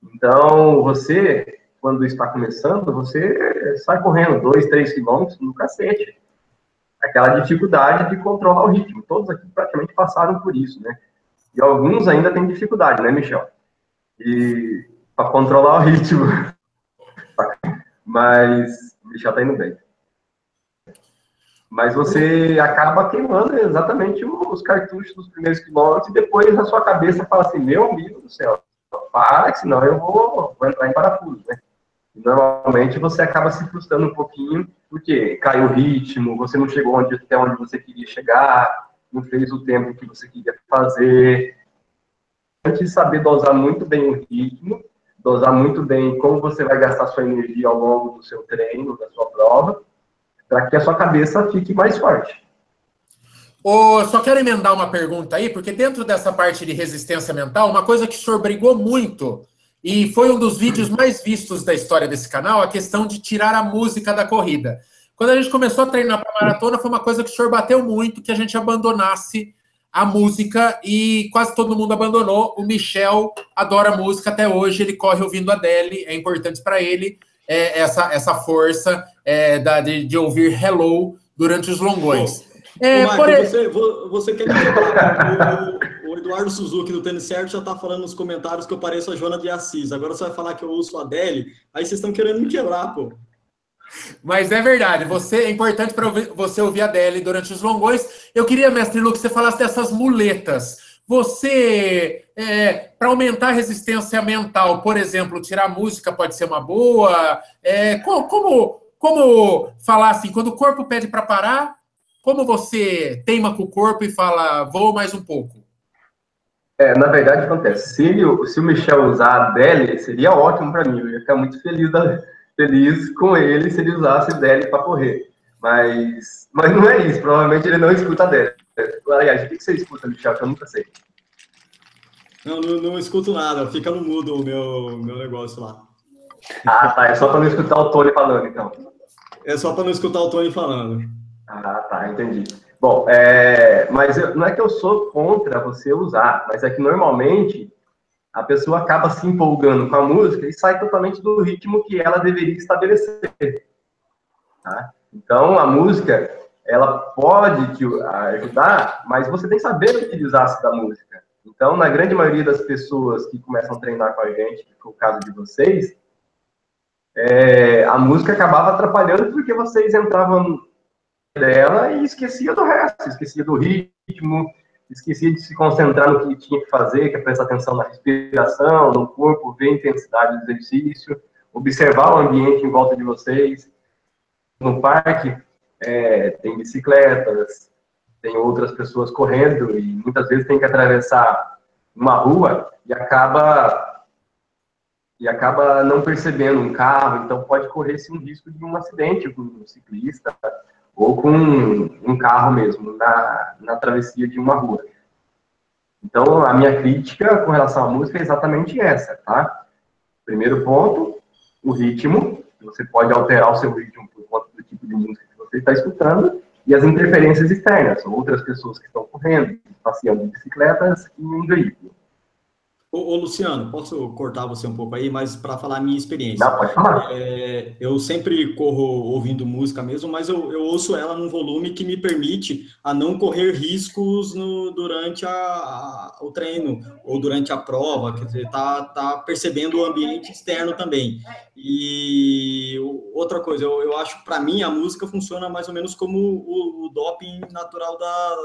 Então, você quando está começando, você sai correndo dois, três quilômetros no cacete. Aquela dificuldade de controlar o ritmo. Todos aqui praticamente passaram por isso, né? E alguns ainda têm dificuldade, né, Michel? E para controlar o ritmo. Mas o Michel tá indo bem. Mas você acaba queimando exatamente os cartuchos dos primeiros quilômetros e depois na sua cabeça fala assim, meu amigo do céu, para, senão eu vou, vou entrar em parafuso, né? normalmente você acaba se frustrando um pouquinho, porque cai o ritmo, você não chegou onde, até onde você queria chegar, não fez o tempo que você queria fazer. Antes de saber dosar muito bem o ritmo, dosar muito bem como você vai gastar sua energia ao longo do seu treino, da sua prova, para que a sua cabeça fique mais forte. Oh, só quero emendar uma pergunta aí, porque dentro dessa parte de resistência mental, uma coisa que o senhor brigou muito e foi um dos vídeos mais vistos da história desse canal, a questão de tirar a música da corrida. Quando a gente começou a treinar para maratona, foi uma coisa que o senhor bateu muito, que a gente abandonasse a música e quase todo mundo abandonou. O Michel adora música até hoje, ele corre ouvindo a Adele, é importante para ele é, essa, essa força é, da, de, de, ouvir Hello durante os longões. É, Ô, Marco, você, você quer me quebrar? o, Eduardo Suzuki do Tênis Certo já está falando nos comentários que eu pareço a Joana de Assis. Agora você vai falar que eu ouço a Adele, aí vocês estão querendo me quebrar, pô. Mas é verdade, você é importante para você ouvir a Adele durante os longões. Eu queria, mestre Lu, que você falasse dessas muletas. Você, é, para aumentar a resistência mental, por exemplo, tirar a música pode ser uma boa. É, como, como, como falar assim, quando o corpo pede para parar, como você teima com o corpo e fala, vou mais um pouco? É, na verdade, acontece. Se, se o Michel usar a Deli, seria ótimo para mim. Eu ia ficar muito feliz, feliz com ele se ele usasse Deli para correr. Mas, mas não é isso. Provavelmente ele não escuta a Deli. Aliás, o que você escuta, Michel? Que eu nunca sei. Não, não, não escuto nada. Fica no mudo o meu, meu negócio lá. Ah, tá. É só para não escutar o Tony falando, então. É só para não escutar o Tony falando. Ah, tá, entendi. Bom, é, mas eu, não é que eu sou contra você usar, mas é que normalmente a pessoa acaba se empolgando com a música e sai totalmente do ritmo que ela deveria estabelecer. Tá? Então, a música, ela pode te ajudar, mas você tem que saber utilizar-se da música. Então, na grande maioria das pessoas que começam a treinar com a gente, que foi o caso de vocês, é, a música acabava atrapalhando porque vocês entravam dela e esquecia do resto, esquecia do ritmo, esquecia de se concentrar no que tinha que fazer, que é prestar atenção na respiração, no corpo, ver a intensidade do exercício, observar o ambiente em volta de vocês. No parque é, tem bicicletas, tem outras pessoas correndo e muitas vezes tem que atravessar uma rua e acaba e acaba não percebendo um carro, então pode correr sim um risco de um acidente com um ciclista ou com um carro mesmo na, na travessia de uma rua. Então, a minha crítica com relação à música é exatamente essa, tá? Primeiro ponto, o ritmo. Você pode alterar o seu ritmo por conta do tipo de música você está escutando e as interferências externas, outras pessoas que estão correndo, passeando de bicicletas e um veículo. Ô, ô, Luciano, posso cortar você um pouco aí, mas para falar a minha experiência. Não, pode falar. É, eu sempre corro ouvindo música mesmo, mas eu, eu, ouço ela num volume que me permite a não correr riscos no, durante a, a, o treino ou durante a prova, quer dizer, tá, tá percebendo o ambiente externo também. E outra coisa, eu, eu acho para mim a música funciona mais ou menos como o, o doping natural da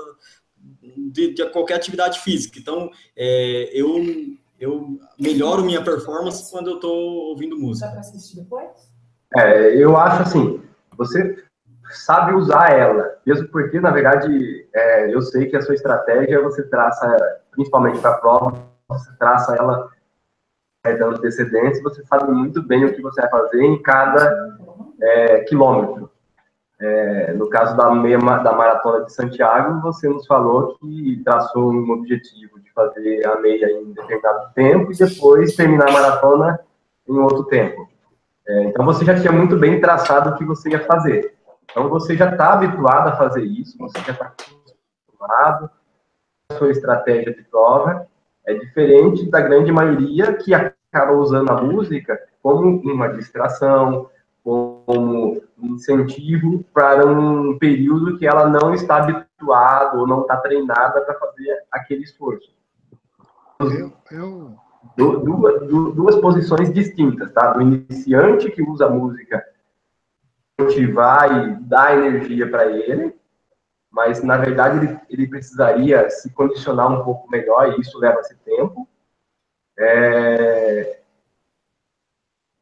de, de, qualquer atividade física. Então, é, eu, eu melhoro minha performance quando eu estou ouvindo música. Dá para assistir depois? É, eu acho assim, você sabe usar ela, mesmo porque, na verdade, é, eu sei que a sua estratégia você traça, principalmente para a prova, você traça ela é, dando antecedência, você sabe muito bem o que você vai fazer em cada é, quilômetro. É, no caso da, meia, da maratona de Santiago, você nos falou que traçou um objetivo de fazer a meia em determinado tempo e depois terminar a maratona em outro tempo. É, então você já tinha muito bem traçado o que você ia fazer. Então você já está habituado a fazer isso, você já está acostumado. A sua estratégia de prova é diferente da grande maioria que acaba usando a música como uma distração, como incentivo para um período que ela não está habituada ou não está treinada para fazer aquele esforço. Eu, eu... Duas, duas posições distintas, tá? Do iniciante que usa a música motivar e dar energia para ele, mas na verdade ele, ele, precisaria se condicionar um pouco melhor e isso leva-se tempo. É,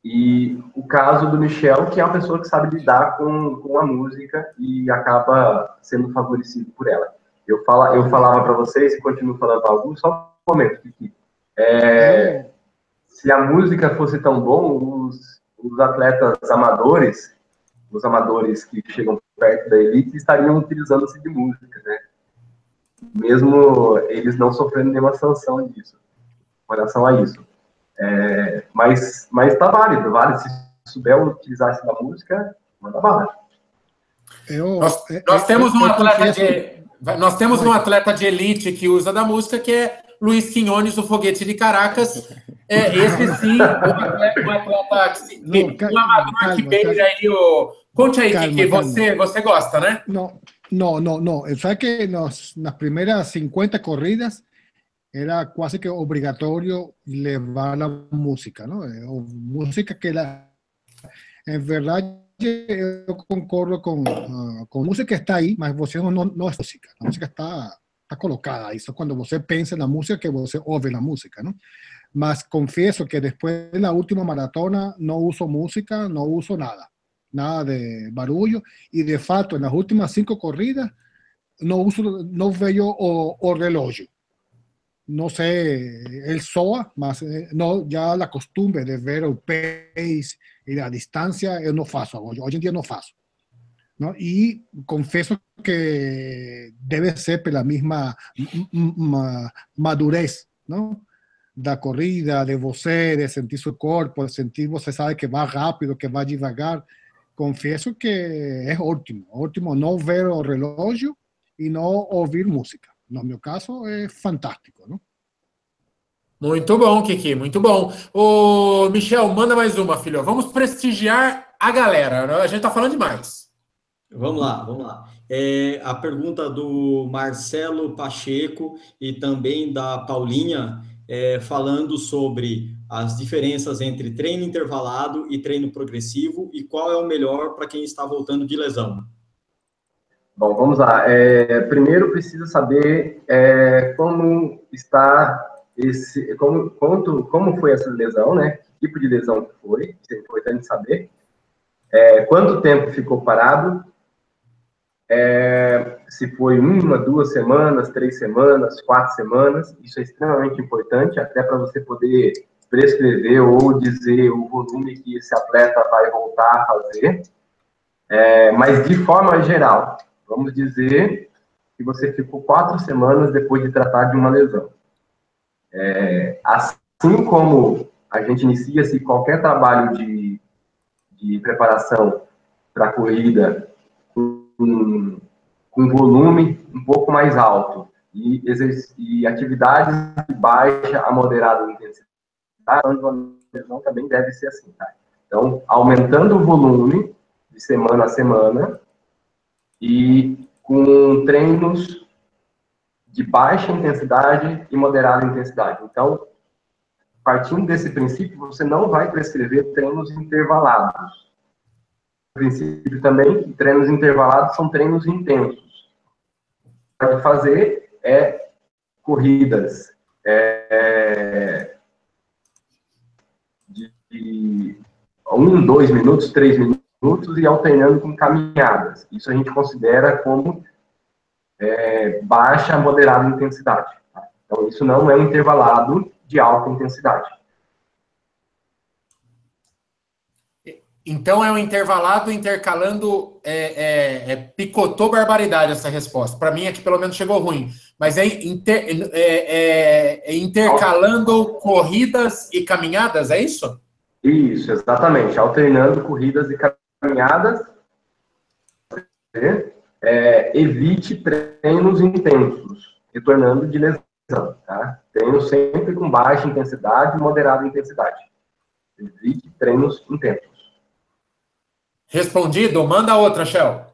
e o caso do Michel, que é uma pessoa que sabe lidar com, com a música e acaba sendo favorecido por ela. Eu, fala, eu falava para vocês e continuo falando para alguns, só um momento, Kiki. É, se a música fosse tão bom, os, os atletas amadores, os amadores que chegam perto da elite, estariam utilizando-se de música, né? Mesmo eles não sofrendo nenhuma sanção disso, com relação a isso. É, mas, mas tá válido, vale. Se souber utilizar essa música, manda bala. Eu, nós, nós temos um atleta de, nós temos um atleta de elite que usa da música que é Luiz Quinones, o foguete de Caracas. É, esse sim, o atleta, o atleta que, não, amador que beija aí o. Conte aí, calma, que, você, você gosta, né? Não, não, não, não. Sabe que nos, nas primeiras 50 corridas era quase que obligatorio levar la música, ¿no? Eh, música que la, en verdad yo concordo con, uh, con música que está ahí, mas você no, no es música, la música está, está colocada, eso cuando você pensa en la música que você ouve la música, ¿no? Mas confieso que después de la última maratona no uso música, no uso nada, nada de barullo, y de facto en las últimas cinco corridas no uso, no veo o, o reloj no sé, el SOA, más eh, no, ya la costumbre de ver el pace y la distancia, yo no faço hoy, hoy en día no faço. ¿no? Y confieso que debe ser la misma madurez, ¿no? Da corrida, de você, de sentir su cuerpo, de sentir, você sabe que va rápido, que va devagar. Confieso que es óptimo, óptimo no ver el reloj y no oír música. No meu caso, é fantástico, não? Muito bom, Kiki, muito bom. Ô, Michel, manda mais uma, filho. Vamos prestigiar a galera. A gente tá falando demais. Vamos lá, vamos lá. É, a pergunta do Marcelo Pacheco e também da Paulinha, é, falando sobre as diferenças entre treino intervalado e treino progressivo e qual é o melhor para quem está voltando de lesão. Bom, vamos lá. É, primeiro precisa saber é, como está esse, como, quanto, como foi essa lesão, né? Que tipo de lesão foi? Isso é importante saber. É, quanto tempo ficou parado? É, se foi uma, duas semanas, três semanas, quatro semanas, isso é extremamente importante, até para você poder prescrever ou dizer o volume que esse atleta vai voltar a fazer. É, mas de forma geral, vamos dizer que você ficou quatro semanas depois de tratar de uma lesão. É, assim como a gente inicia-se qualquer trabalho de, de preparação para a corrida com, com volume um pouco mais alto e, e atividades de baixa a moderada intensidade, uma lesão também deve ser assim, tá? Então, aumentando o volume de semana a semana e com treinos de baixa intensidade e moderada intensidade. Então, partindo desse princípio, você não vai prescrever treinos intervalados princípio também treinos intervalados são treinos intensos. Pode fazer é corridas é, de um, dois minutos, três minutos e alternando com caminhadas. Isso a gente considera como é, baixa a moderada intensidade. Tá? Então, isso não é um intervalado de alta intensidade. Então é um intervalado intercalando. É, é, é picotou barbaridade essa resposta. Para mim, aqui pelo menos chegou ruim. Mas é, inter, é, é, intercalando corridas e caminhadas, é isso? Isso, exatamente. Alternando corridas e caminhadas. É, evite treinos intensos, retornando de lesão. Tá? Treino sempre com baixa intensidade e moderada intensidade. Evite treinos intensos. Respondido? Manda outra, Shell.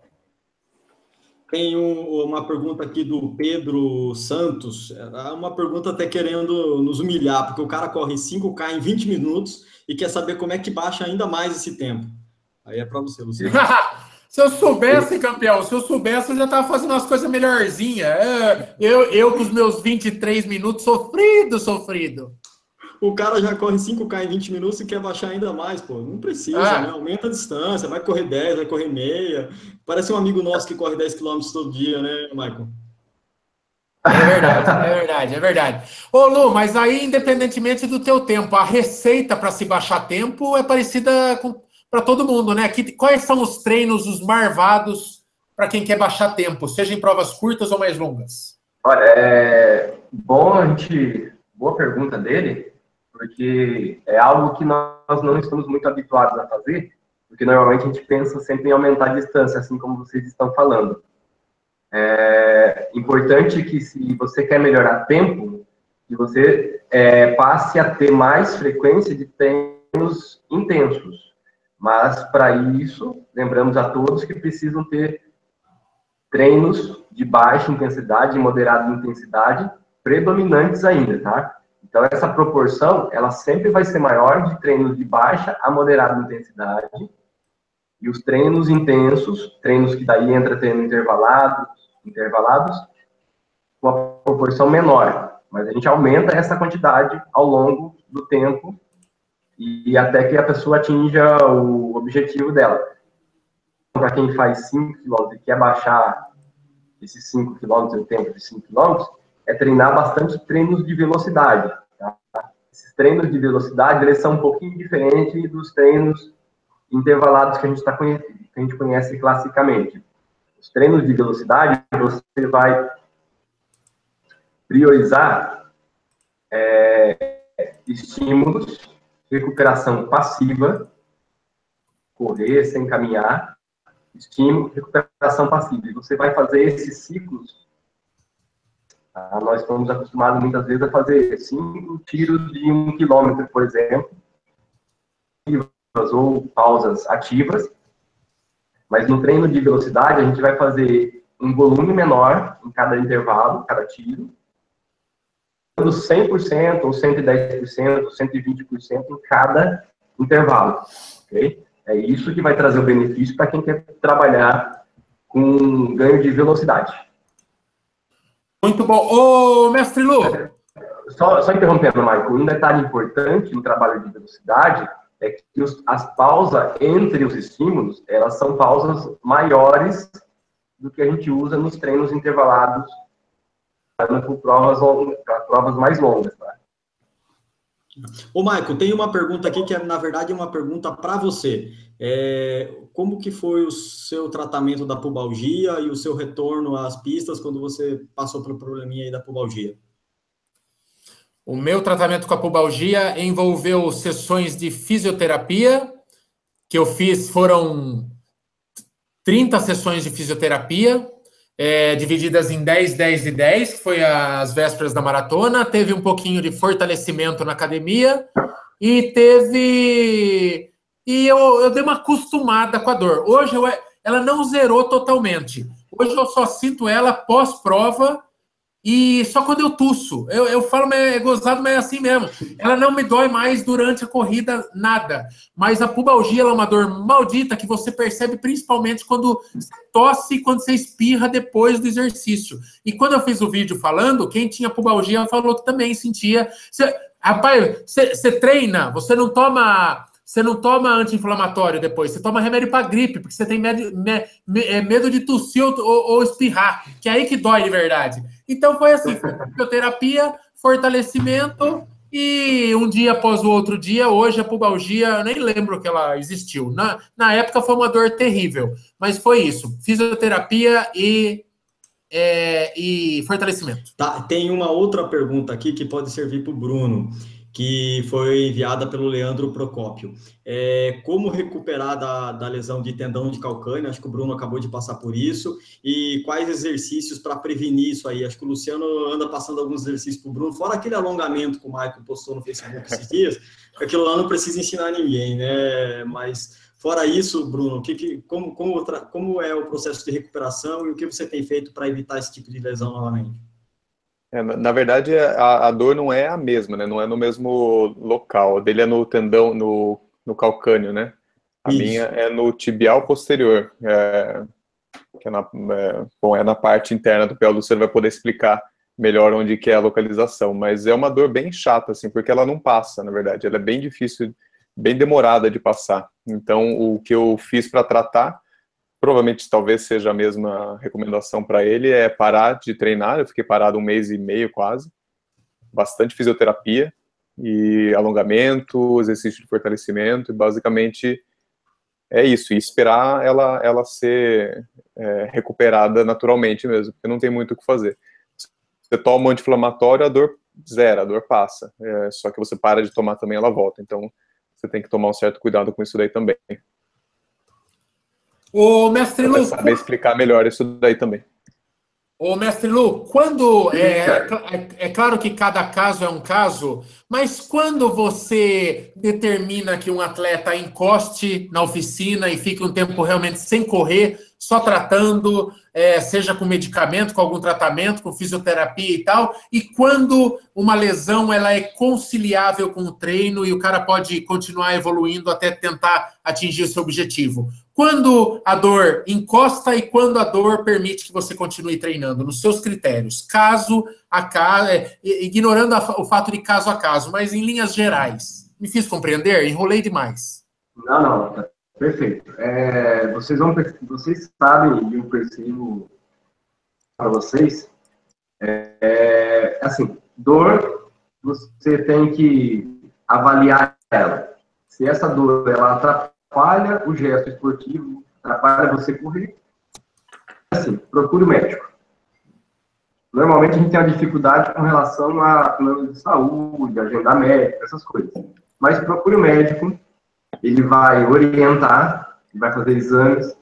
Tem um, uma pergunta aqui do Pedro Santos. Era uma pergunta até querendo nos humilhar, porque o cara corre 5K em 20 minutos e quer saber como é que baixa ainda mais esse tempo. Aí é para você, Luciano. se eu soubesse, campeão, se eu soubesse, eu já estava fazendo umas coisas melhorzinhas. É, eu, eu com os meus 23 minutos, sofrido, sofrido. O cara já corre 5K em 20 minutos e quer baixar ainda mais, pô. Não precisa, ah. né? Aumenta a distância, vai correr 10, vai correr meia. Parece um amigo nosso que corre 10 km todo dia, né, Michael? É verdade, é verdade, é verdade. Ô, Lu, mas aí, independentemente do teu tempo, a receita para se baixar tempo é parecida para todo mundo, né? Quais são os treinos, os marvados para quem quer baixar tempo, seja em provas curtas ou mais longas? Olha, é bom a gente. Boa pergunta dele porque é algo que nós não estamos muito habituados a fazer, porque normalmente a gente pensa sempre em aumentar a distância, assim como vocês estão falando. É importante que se você quer melhorar tempo, que você é, passe a ter mais frequência de treinos intensos. Mas para isso, lembramos a todos que precisam ter treinos de baixa intensidade e moderada intensidade predominantes ainda, tá? Então, essa proporção, ela sempre vai ser maior de treinos de baixa a moderada intensidade, e os treinos intensos, treinos que daí entra treino intervalado, intervalados, com a proporção menor. Mas a gente aumenta essa quantidade ao longo do tempo e até que a pessoa atinja o objetivo dela. Para quem faz 5 km e quer baixar esses 5 km, o tempo de 5 km, é treinar bastante treinos de velocidade. Tá? Esses treinos de velocidade, eles são um pouquinho diferentes dos treinos intervalados que a gente, tá, que a gente conhece classicamente. Os treinos de velocidade, você vai priorizar é, estímulos, recuperação passiva, correr sem caminhar, estímulo, recuperação passiva. E você vai fazer esses ciclos Tá? Nós estamos acostumados muitas vezes a fazer cinco tiros de um quilômetro, por exemplo, ou pausas ativas, mas no treino de velocidade a gente vai fazer um volume menor em cada intervalo, cada tiro, 100% ou 110% ou 120% em cada intervalo, ok? É isso que vai trazer o benefício para quem quer trabalhar com ganho de velocidade. Muito bom. Ô, mestre Lu! Só, só interrompendo, Michael, um detalhe importante no trabalho de velocidade é que os, as pausas entre os estímulos, elas são pausas maiores do que a gente usa nos treinos intervalados para provas, provas mais longas. Tá? Ô, Michael, tem uma pergunta aqui que, é, na verdade, é uma pergunta para você. É, como que foi o seu tratamento da pubalgia e o seu retorno às pistas quando você passou pelo probleminha aí da pubalgia? O meu tratamento com a pubalgia envolveu sessões de fisioterapia, que eu fiz, foram 30 sessões de fisioterapia, é, divididas em 10, 10 e 10, que foi as vésperas da maratona. Teve um pouquinho de fortalecimento na academia e teve. E eu, eu dei uma acostumada com a dor. Hoje eu, ela não zerou totalmente. Hoje eu só sinto ela pós-prova e só quando eu tuço, eu, eu falo, é gozado, mas é assim mesmo. Ela não me dói mais durante a corrida, nada. Mas a pubalgia é uma dor maldita que você percebe principalmente quando você tosse e quando você espirra depois do exercício. E quando eu fiz o vídeo falando, quem tinha pubalgia falou que também sentia. Você, rapaz, você, você treina, você não toma você não toma anti-inflamatório depois, você toma remédio para gripe, porque você tem medo, me, me, é medo de tossir ou, ou, espirrar, que é aí que dói de verdade. Então foi assim: fisioterapia, fortalecimento, e um dia após o outro dia, hoje a pubalgia, eu nem lembro que ela existiu. Na, na época foi uma dor terrível, mas foi isso: fisioterapia e, é, e fortalecimento. Tá, tem uma outra pergunta aqui que pode servir para o Bruno que foi enviada pelo Leandro Procópio. É, como recuperar da, da lesão de tendão de calcânio? Acho que o Bruno acabou de passar por isso. E quais exercícios para prevenir isso aí? Acho que o Luciano anda passando alguns exercícios para o Bruno, fora aquele alongamento que o Michael postou no Facebook esses dias, aquilo lá não precisa ensinar ninguém, né? Mas fora isso, Bruno, que, que, como, como, como é o processo de recuperação e o que você tem feito para evitar esse tipo de lesão novamente? É, na verdade, a, a, dor não é a mesma, né? Não é no mesmo local. A dele é no tendão, no, no calcânio, né? A Isso. minha é no tibial posterior, é, que é na, é, bom, é na parte interna do pé. O Luciano vai poder explicar melhor onde que é a localização, mas é uma dor bem chata, assim, porque ela não passa, na verdade. Ela é bem difícil, bem demorada de passar. Então, o que eu fiz para tratar provavelmente talvez seja a mesma recomendação para ele, é parar de treinar. Eu fiquei parado um mês e meio quase, bastante fisioterapia e alongamento, exercício de fortalecimento, e basicamente é isso, e esperar ela, ela ser é, recuperada naturalmente mesmo, porque não tem muito o que fazer. Você toma um anti-inflamatório, a dor zera, a dor passa, é, só que você para de tomar também, ela volta, então você tem que tomar um certo cuidado com isso daí também. O mestre Lu. saber explicar melhor isso daí também. Ô, mestre Lu, quando. É, é, é, claro que cada caso é um caso, mas quando você determina que um atleta encoste na oficina e fique um tempo realmente sem correr, só tratando, é, seja com medicamento, com algum tratamento, com fisioterapia e tal, e quando uma lesão ela é conciliável com o treino e o cara pode continuar evoluindo até tentar atingir o seu objetivo. Quando a dor encosta e quando a dor permite que você continue treinando, nos seus critérios, caso a caso, é, ignorando a, o fato de caso a caso, mas em linhas gerais. Me fiz compreender? Enrolei demais. Não, não, perfeito. É, vocês, vão, vocês sabem, e eu percebo para vocês, é, é, assim, dor, você tem que avaliar ela. Se essa dor ela atrapalha atrapalha o gesto esportivo, atrapalha você correr. Assim, procure o médico. Normalmente a gente tem uma dificuldade com relação a plano de saúde, agenda médica, essas coisas. Mas procure o médico, ele vai orientar, vai fazer exames.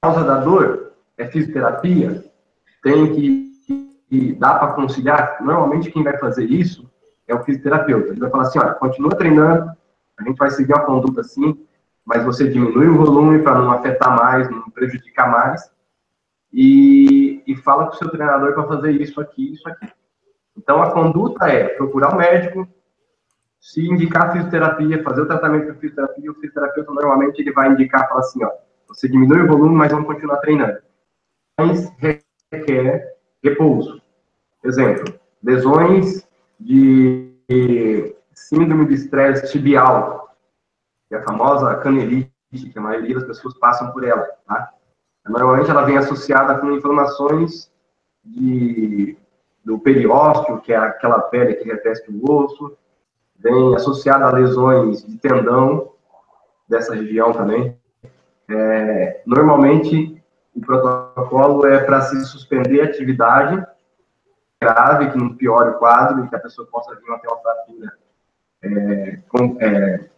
A causa da dor é fisioterapia, tem que que dá para conciliar, normalmente quem vai fazer isso é o fisioterapeuta. Ele vai falar assim, olha, continua treinando, a gente vai seguir uma conduta assim, mas você diminui o volume para não afetar mais, não prejudicar mais, e, e fala com o seu treinador para fazer isso aqui, isso aqui. Então, a conduta é procurar um médico, se indicar fisioterapia, fazer o tratamento de fisioterapia, o fisioterapeuta normalmente ele vai indicar, fala assim, ó, você diminui o volume, mas vamos continuar treinando. Mas requer repouso. Exemplo, lesões de síndrome de estresse tibial, que é a famosa canelite, que a maioria das pessoas passam por ela, tá? Normalmente ela vem associada com inflamações de, do periósteo, que é aquela pele que reveste o osso, vem associada a lesões de tendão dessa região também. É, normalmente o protocolo é para se suspender a atividade grave, que não piore o quadro e que a pessoa possa vir até uma fratura é, com, é,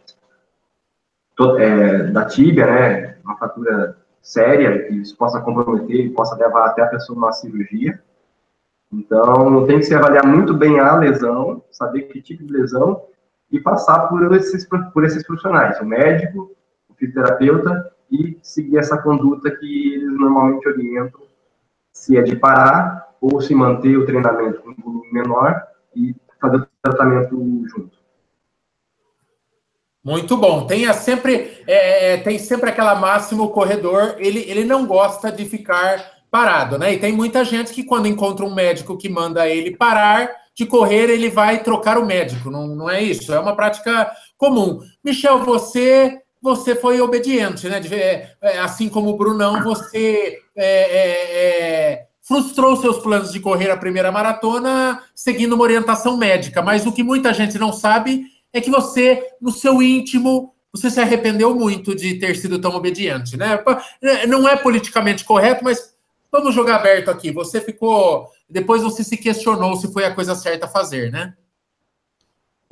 to, é, da tíbia, né, uma fratura séria, que isso possa comprometer possa levar até a pessoa numa cirurgia. Então, tem que se avaliar muito bem a lesão, saber que tipo de lesão e passar por esses, por esses profissionais, o médico, o fisioterapeuta e seguir essa conduta que eles normalmente orientam, se é de parar ou se manter o treinamento com um volume menor e fazer o tratamento junto. Muito bom. Tenha sempre, é, é, tem sempre aquela máxima, o corredor, ele, ele não gosta de ficar parado, né? E tem muita gente que quando encontra um médico que manda ele parar de correr, ele vai trocar o médico, não, não é isso? É uma prática comum. Michel, você você foi obediente, né? É, é, assim como o Brunão, você é, é, é frustrou seus planos de correr a primeira maratona seguindo uma orientação médica. Mas o que muita gente não sabe é que você, no seu íntimo, você se arrependeu muito de ter sido tão obediente, né? Não é politicamente correto, mas vamos jogar aberto aqui. Você ficou. Depois você se questionou se foi a coisa certa a fazer, né?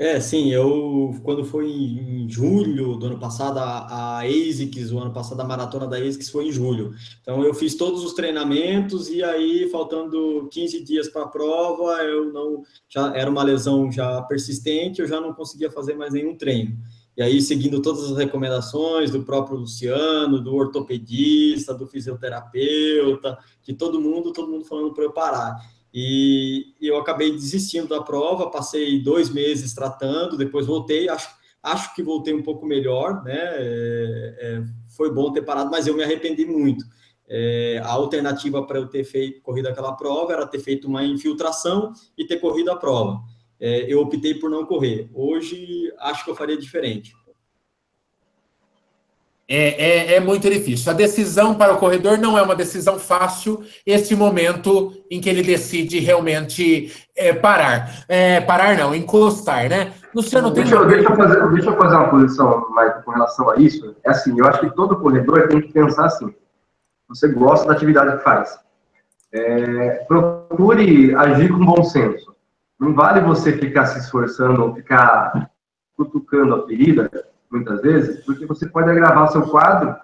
É, sim, eu, quando foi em julho do ano passado, a, a ASICS, o ano passado, a maratona da ASICS foi em julho. Então, eu fiz todos os treinamentos e aí, faltando 15 dias para a prova, eu não, já era uma lesão já persistente, eu já não conseguia fazer mais nenhum treino. E aí, seguindo todas as recomendações do próprio Luciano, do ortopedista, do fisioterapeuta, de todo mundo, todo mundo falando para eu parar. E, eu acabei desistindo da prova, passei dois meses tratando, depois voltei, acho, acho que voltei um pouco melhor, né? É, é, foi bom ter parado, mas eu me arrependi muito. É, a alternativa para eu ter feito corrido aquela prova era ter feito uma infiltração e ter corrido a prova. É, eu optei por não correr. Hoje acho que eu faria diferente. É, é, é, muito difícil. A decisão para o corredor não é uma decisão fácil, esse momento em que ele decide realmente é, parar. É, parar não, encostar, né? Luciano, tem... Deixa, eu, deixa, eu fazer, deixa eu fazer uma posição, mais com relação a isso. É assim, eu acho que todo corredor tem que pensar assim. Você gosta da atividade que faz. É, procure agir com bom senso. Não vale você ficar se esforçando ficar cutucando a ferida muitas vezes, porque você pode agravar seu quadro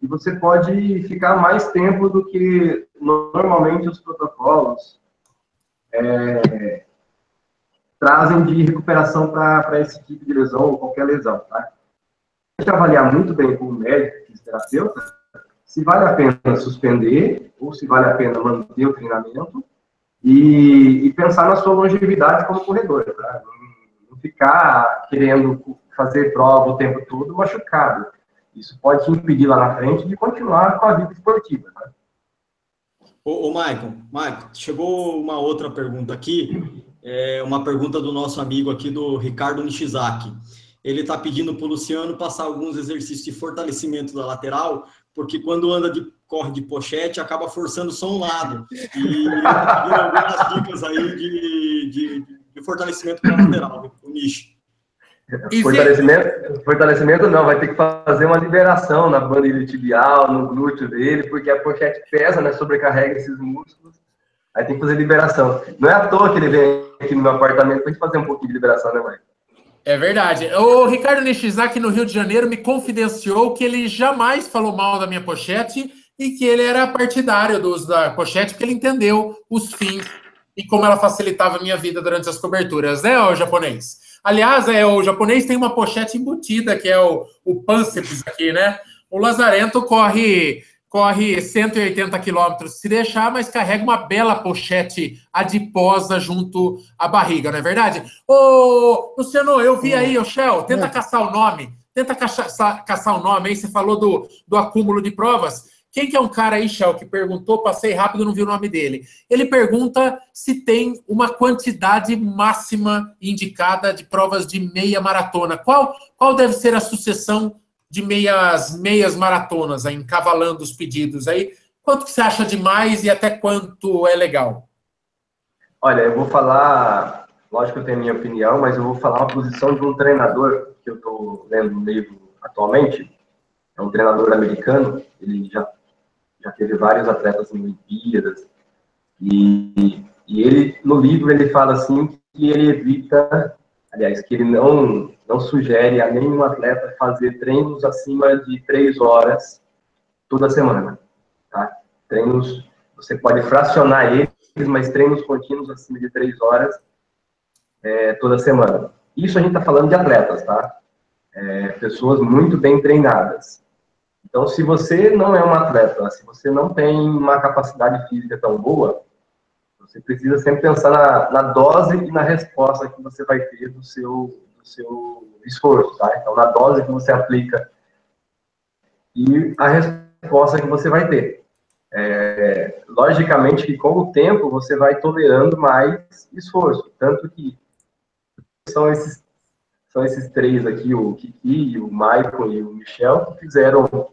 e você pode ficar mais tempo do que normalmente os protocolos é, trazem de recuperação para esse tipo de lesão ou qualquer lesão, tá? Tem que avaliar muito bem com o médico, fisioterapeuta, se vale a pena suspender ou se vale a pena manter o treinamento e, e pensar na sua longevidade como corredor, tá? Não ficar querendo fazer prova o tempo todo machucado. Isso pode te impedir lá na frente de continuar com a vida esportiva. Né? Ô, ô Michael, Michael, chegou uma outra pergunta aqui, é uma pergunta do nosso amigo aqui, do Ricardo Nishizaki. Ele está pedindo para o Luciano passar alguns exercícios de fortalecimento da lateral, porque quando anda de corre de pochete, acaba forçando só um lado. E algumas dicas aí de, de, de fortalecimento para a lateral, o nicho. Fortalecimento, fortalecimento não, vai ter que fazer uma liberação na banda tibial, no glúteo dele, porque a pochete pesa, né? Sobrecarrega esses músculos. Aí tem que fazer liberação. Não é à toa que ele vem aqui no meu apartamento pra gente fazer um pouquinho de liberação, né, mãe? É verdade. O Ricardo Nishizaki, no Rio de Janeiro, me confidenciou que ele jamais falou mal da minha pochete e que ele era partidário do uso da pochete, porque ele entendeu os fins e como ela facilitava a minha vida durante as coberturas, né, o japonês? Aliás, é, o japonês tem uma pochete embutida, que é o, o pânceps aqui, né? O Lazarento corre corre 180 quilômetros se deixar, mas carrega uma bela pochete adiposa junto à barriga, não é verdade? Ô, Luciano, eu vi aí, o Shell, tenta caçar o nome, tenta caçar, caçar o nome aí, você falou do, do acúmulo de provas. Quem que é um cara aí, Shell, que perguntou, passei rápido, não vi o nome dele. Ele pergunta se tem uma quantidade máxima indicada de provas de meia maratona. Qual, qual deve ser a sucessão de meias, meias maratonas, aí, encavalando os pedidos aí. Quanto que você acha demais e até quanto é legal? Olha, eu vou falar, lógico que eu tenho a minha opinião, mas eu vou falar uma posição de um treinador que eu estou lendo no livro atualmente. É um treinador americano, ele já, já teve vários atletas em Olimpíadas, e, e ele, no livro, ele fala assim que ele evita, aliás, que ele não não sugere a nenhum atleta fazer treinos acima de três horas toda semana. Tá? Treinos, você pode fracionar eles, mas treinos contínuos acima de três horas é, toda semana. Isso a gente está falando de atletas, tá? É, pessoas muito bem treinadas. Então, se você não é um atleta, se você não tem uma capacidade física tão boa, você precisa sempre pensar na, na dose e na resposta que você vai ter do seu, do seu esforço, tá? Então, na dose que você aplica e a resposta que você vai ter. É, logicamente que com o tempo você vai tolerando mais esforço, tanto que são esses são esses três aqui, o Kiki, o Michael e o Michel, que fizeram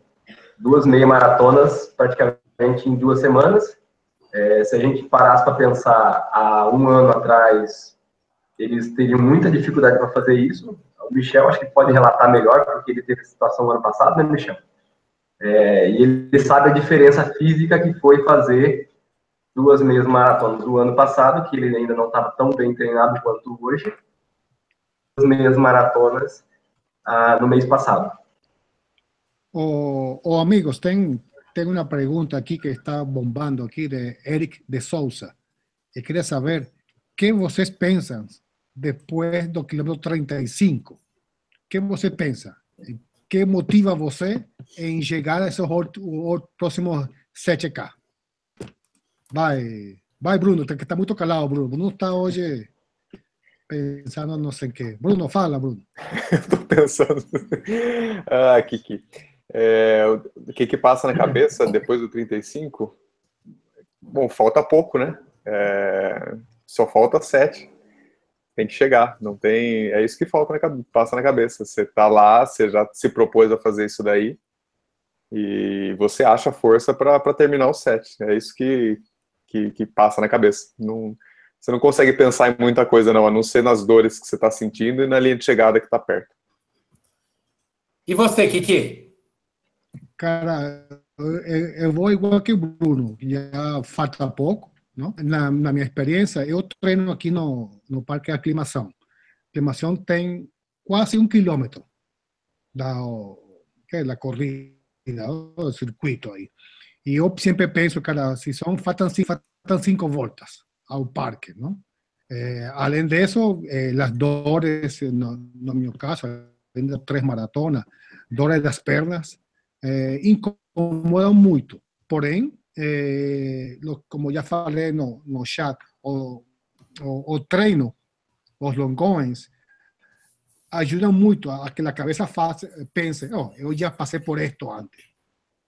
duas meia maratonas praticamente em duas semanas. É, se a gente parasse para pensar há um ano atrás, eles teriam muita dificuldade para fazer isso. O Michel acho que pode relatar melhor, porque ele teve a situação no ano passado, né, Michel? É, e ele sabe a diferença física que foi fazer duas meias maratonas do ano passado, que ele ainda não estava tão bem treinado quanto hoje, duas meias maratonas ah, no mês passado. O, o amigos, tem, tem uma pergunta aqui que está bombando aqui de Eric de Souza. E queria saber o que vocês pensam depois do quilômetro 35. O que você pensa? O que motiva você em chegar a esses próximos 7K? Vai, vai Bruno, que está muito calado, Bruno. Bruno está hoje pensando não sei o quê. Bruno, fala, Bruno. Estou pensando. ah, Kiki. É, o que que passa na cabeça depois do 35? Bom, falta pouco, né? É, só falta 7 tem que chegar, não tem, é isso que falta na, passa na cabeça. Você tá lá, você já se propôs a fazer isso daí e você acha força para terminar o set. É isso que, que, que, passa na cabeça. Não, você não consegue pensar em muita coisa não, a não ser nas dores que você está sentindo e na linha de chegada que está perto. E você, Kiki? Cara, eu, eu vou igual que o Bruno, já falta pouco não? Na, na, minha experiência, eu treino aqui no, no Parque Aclimação. Aclimação tem quase um quilômetro da, que é, da corrida, do circuito aí. E eu sempre penso, cara, se são, faltam, faltam cinco voltas ao parque, não? Eh, além disso, eh, as dores, no, no meu caso, ainda três maratonas, dores das pernas, eh, incomodam muito. Porém, eh, lo, como ya falei no, no chat, o, o, o treino, os longões, ajudam muito a, que a cabeça faz, pense, oh, eu já passei por esto antes.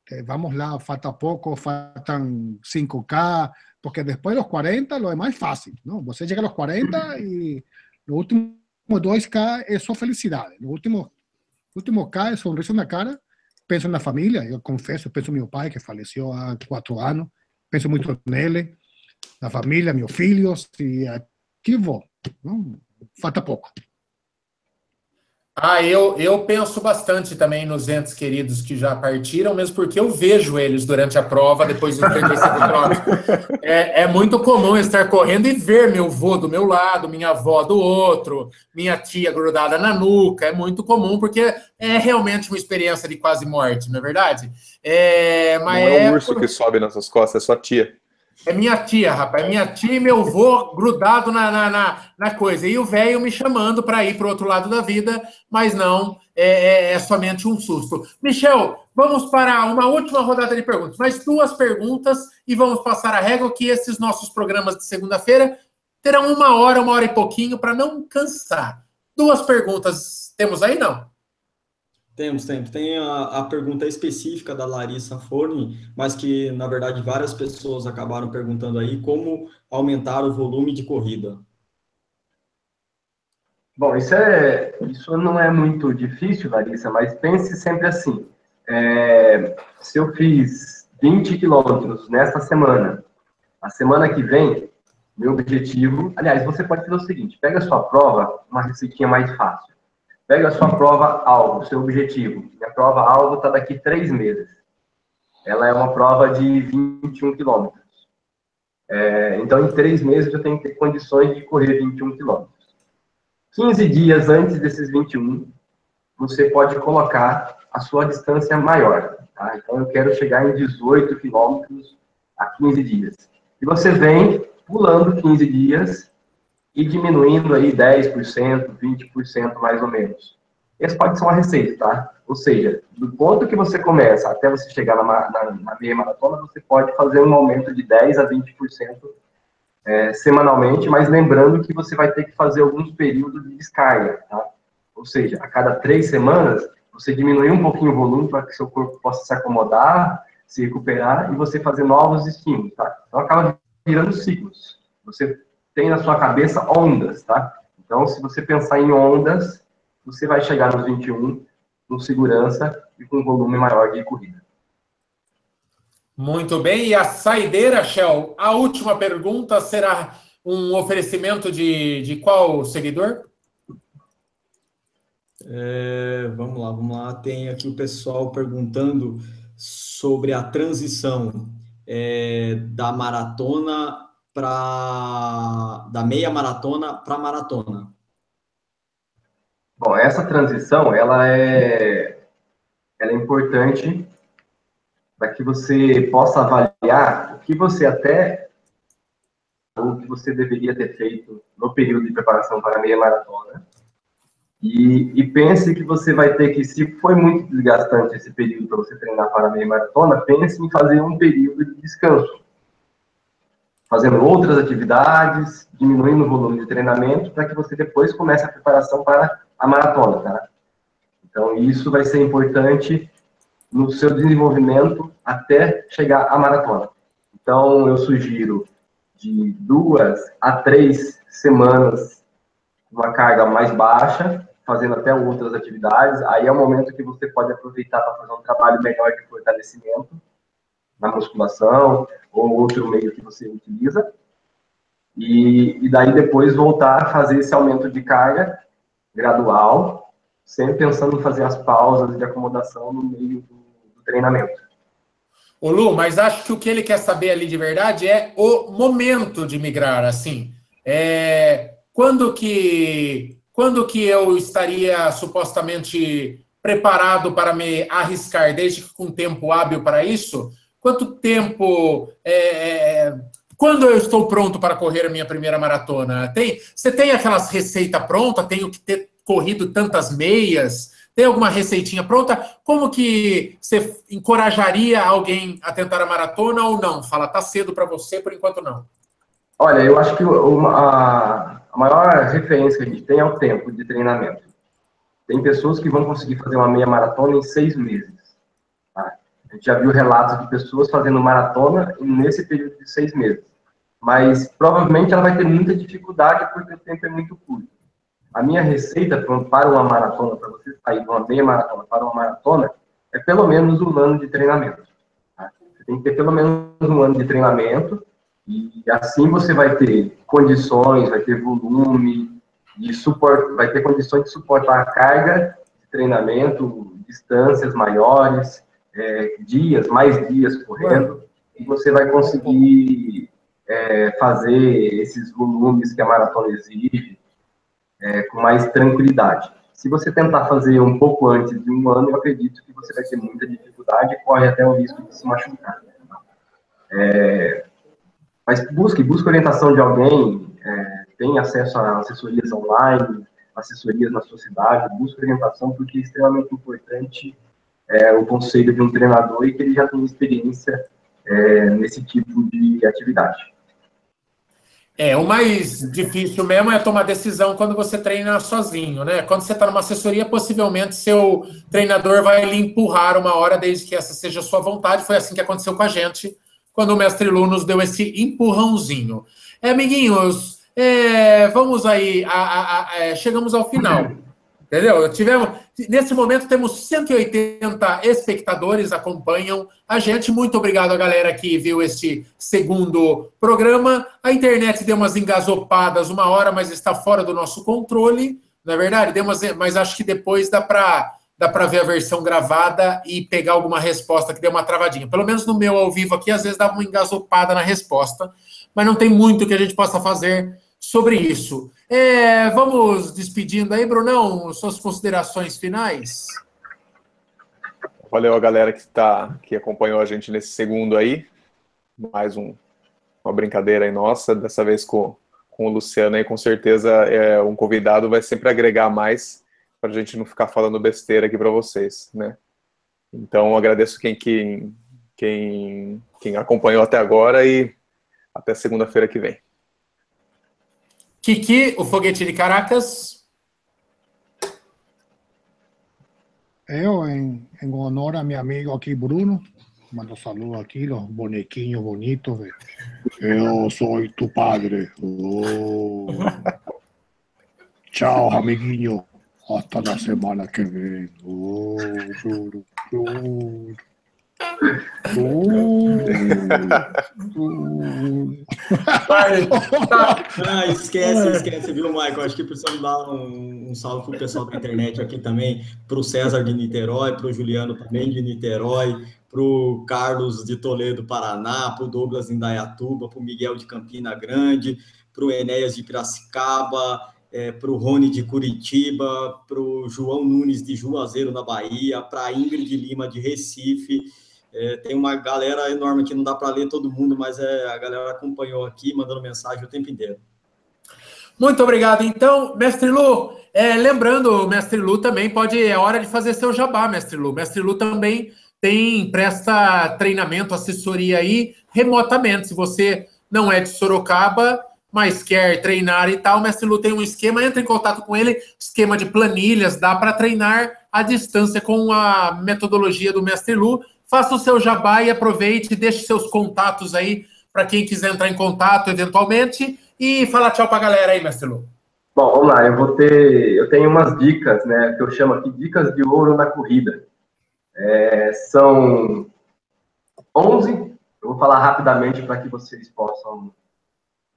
Eh, vamos lá, falta pouco, faltam 5K, porque depois dos 40 lo demais é fácil, não? Você chega aos 40 e o último 2K é só felicidade. O último, último K é sorriso na cara penso na família, eu confesso, penso no meu pai, que faleceu há quatro anos, penso muito nele, na família, meus filhos, e aqui vou. Não, falta pouco. Ah, eu, eu penso bastante também nos entes queridos que já partiram, mesmo porque eu vejo eles durante a prova, depois dos 35 quilômetros. É, é muito comum estar correndo e ver meu avô do meu lado, minha avó do outro, minha tia grudada na nuca. É muito comum, porque é realmente uma experiência de quase morte, não é verdade? É, mas não é, é o urso por... que sobe nas suas costas, é sua tia. É minha tia, rapaz. É minha tia e meu avô grudado na, na, na, na coisa. E o velho me chamando para ir para o outro lado da vida, mas não, é, é, é, somente um susto. Michel, vamos para uma última rodada de perguntas. Mais duas perguntas e vamos passar a régua que esses nossos programas de segunda-feira terão uma hora, uma hora e pouquinho para não cansar. Duas perguntas temos aí, não? Temos, temos. Tem a, a, pergunta específica da Larissa Forni, mas que, na verdade, várias pessoas acabaram perguntando aí como aumentar o volume de corrida. Bom, isso, é, isso não é muito difícil, Larissa, mas pense sempre assim. É, se eu fiz 20 quilômetros nesta semana, a semana que vem, meu objetivo... Aliás, você pode fazer o seguinte, pega a sua prova, uma receitinha mais fácil. Pega a sua prova-alvo, seu objetivo. Minha prova-alvo está daqui três meses. Ela é uma prova de 21 quilômetros. É, então, em três meses, eu tenho que ter condições de correr 21 quilômetros. 15 dias antes desses 21, você pode colocar a sua distância maior. Tá? Então, eu quero chegar em 18 quilômetros a 15 dias. E você vem pulando 15 dias e diminuindo aí 10%, 20% mais ou menos. Esse pode ser uma receita, tá? Ou seja, do ponto que você começa até você chegar na, na, na meia maratona, você pode fazer um aumento de 10% a 20% é, semanalmente, mas lembrando que você vai ter que fazer alguns períodos de descarga, tá? Ou seja, a cada três semanas, você diminuir um pouquinho o volume para que seu corpo possa se acomodar, se recuperar e você fazer novos estímulos, tá? Então acaba virando ciclos. Você tem na sua cabeça ondas, tá? Então, se você pensar em ondas, você vai chegar nos 21 com segurança e com um volume maior de corrida. Muito bem, e a saideira, Shell, a última pergunta será um oferecimento de, de qual seguidor? É, vamos lá, vamos lá. Tem aqui o pessoal perguntando sobre a transição é, da maratona para da meia maratona para maratona? Bom, essa transição ela é ela é importante para que você possa avaliar o que você até o que você deveria ter feito no período de preparação para a meia maratona. E, e, pense que você vai ter que, se foi muito desgastante esse período para você treinar para a meia maratona, pense em fazer um período de descanso fazendo outras atividades, diminuindo o volume de treinamento, para que você depois comece a preparação para a maratona, tá? Então, isso vai ser importante no seu desenvolvimento até chegar à maratona. Então, eu sugiro de duas a três semanas uma carga mais baixa, fazendo até outras atividades. Aí é o momento que você pode aproveitar para fazer um trabalho melhor de fortalecimento na musculação ou outro meio que você utiliza. E, e daí depois voltar a fazer esse aumento de carga gradual, sempre pensando em fazer as pausas de acomodação no meio do, do treinamento. Ô Lu, mas acho que o que ele quer saber ali de verdade é o momento de migrar, assim. É, quando que quando que eu estaria supostamente preparado para me arriscar, desde que com tempo hábil para isso? Quanto tempo. É, é, quando eu estou pronto para correr a minha primeira maratona? Tem, você tem aquelas receitas prontas? Tenho que ter corrido tantas meias? Tem alguma receitinha pronta? Como que você encorajaria alguém a tentar a maratona ou não? Fala, tá cedo para você, por enquanto não. Olha, eu acho que uma, a maior referência que a gente tem é o tempo de treinamento. Tem pessoas que vão conseguir fazer uma meia maratona em seis meses. A gente já viu relatos de pessoas fazendo maratona nesse período de seis meses. Mas provavelmente ela vai ter muita dificuldade porque o tempo é muito curto. A minha receita para uma maratona, para você sair de uma meia maratona para uma maratona, é pelo menos um ano de treinamento. Tá? Você tem que ter pelo menos um ano de treinamento e assim você vai ter condições, vai ter volume de suporte, vai ter condições de suportar a carga de treinamento, distâncias maiores, é, dias, mais dias correndo, e você vai conseguir é, fazer esses volumes que a maratona exige é, com mais tranquilidade. Se você tentar fazer um pouco antes de um ano, eu acredito que você vai ter muita dificuldade e corre até o risco de se machucar. É, mas busque, busque orientação de alguém, é, tem acesso a assessorias online, assessorias na sua cidade, busque orientação, porque é extremamente importante é, o conselho de um treinador e que ele já tem experiência é, nesse tipo de atividade. É, o mais difícil mesmo é tomar decisão quando você treina sozinho, né? Quando você está numa assessoria, possivelmente seu treinador vai lhe empurrar uma hora, desde que essa seja a sua vontade. Foi assim que aconteceu com a gente, quando o mestre Lu nos deu esse empurrãozinho. É, amiguinhos, é, vamos aí, a, a, a, é, chegamos ao final. Entendeu? Tivemos, nesse momento temos 180 espectadores acompanham a gente. Muito obrigado a galera que viu este segundo programa. A internet deu umas engasopadas uma hora, mas está fora do nosso controle. Não é verdade? Deu umas, mas acho que depois dá para dá para ver a versão gravada e pegar alguma resposta que deu uma travadinha. Pelo menos no meu ao vivo aqui, às vezes dava uma engasopada na resposta, mas não tem muito que a gente possa fazer sobre isso. É, vamos despedindo aí, Brunão, suas considerações finais. Valeu a galera que tá, que acompanhou a gente nesse segundo aí. Mais um, uma brincadeira aí nossa, dessa vez com, com o Luciano aí, com certeza é, um convidado vai sempre agregar mais para a gente não ficar falando besteira aqui para vocês, né? Então agradeço quem, quem, quem, quem acompanhou até agora e até segunda-feira que vem. Kiki, o foguete de Caracas. Eu, em, em honor a meu amigo aqui, Bruno, mando saludo aqui, os bonequinhos bonitos. Eu sou tu padre. Oh. Tchau, amiguinho. Hasta na semana que vem. Oh, Bruno. ah, esquece, esquece, viu, Michael? Acho que precisamos dar um, um salve pro pessoal da internet aqui também, pro César de Niterói, pro Juliano também de Niterói, pro Carlos de Toledo, Paraná, pro Douglas Indaiatuba, pro Miguel de Campina Grande, pro Enéas de Piracicaba, é, para o Rony de Curitiba, para o João Nunes de Juazeiro, na Bahia, para a Ingrid Lima de Recife, é, tem uma galera enorme que não dá para ler todo mundo, mas é, a galera acompanhou aqui, mandando mensagem o tempo inteiro. Muito obrigado. Então, mestre Lu, é, lembrando, mestre Lu também pode, é hora de fazer seu jabá, mestre Lu. Mestre Lu também tem, presta treinamento, assessoria aí remotamente. Se você não é de Sorocaba, mas quer treinar e tal, mestre Lu tem um esquema, entra em contato com ele, esquema de planilhas, dá para treinar à distância com a metodologia do mestre Lu faça o seu jabá e aproveite, deixe seus contatos aí para quem quiser entrar em contato eventualmente e falar tchau para a galera aí, mestre Lu. Bom, vamos lá, eu vou ter, eu tenho umas dicas, né, que eu chamo aqui dicas de ouro na corrida. É, são 11, eu vou falar rapidamente para que vocês possam,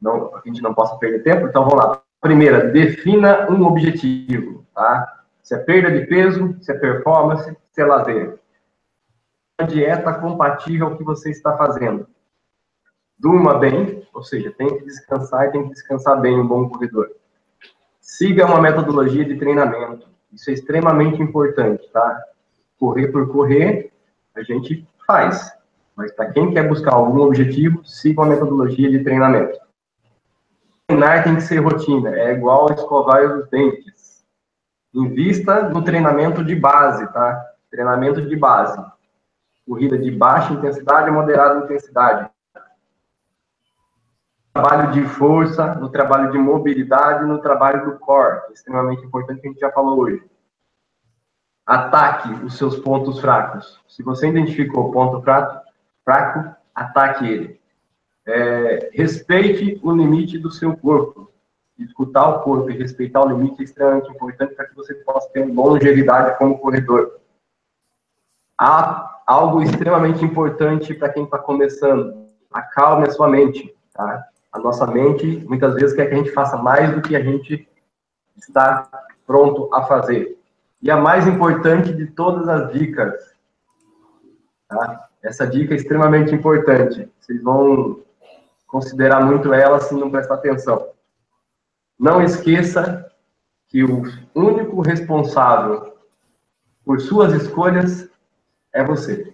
não, a gente não possa perder tempo, então vamos lá. Primeira, defina um objetivo, tá? Se é perda de peso, se é performance, se é lazer dieta compatível ao que você está fazendo. Durma bem, ou seja, tem que descansar e tem que descansar bem um bom corredor. Siga uma metodologia de treinamento. Isso é extremamente importante, tá? Correr por correr, a gente faz. Mas para quem quer buscar algum objetivo, siga uma metodologia de treinamento. Treinar tem que ser rotina, é igual escovar os dentes. Invista no treinamento de base, tá? Treinamento de base corrida de baixa intensidade a moderada intensidade. Trabalho de força, no trabalho de mobilidade, no trabalho do core, que é extremamente importante que a gente já falou hoje. Ataque os seus pontos fracos. Se você identificou o ponto fraco, fraco ataque ele. É, respeite o limite do seu corpo. Escutar o corpo e respeitar o limite é extremamente importante para que você possa ter longevidade como corredor. A algo extremamente importante para quem está começando. Acalme a sua mente, tá? A nossa mente, muitas vezes, quer que a gente faça mais do que a gente está pronto a fazer. E a mais importante de todas as dicas, tá? Essa dica é extremamente importante. Vocês vão considerar muito ela se não prestar atenção. Não esqueça que o único responsável por suas escolhas é você.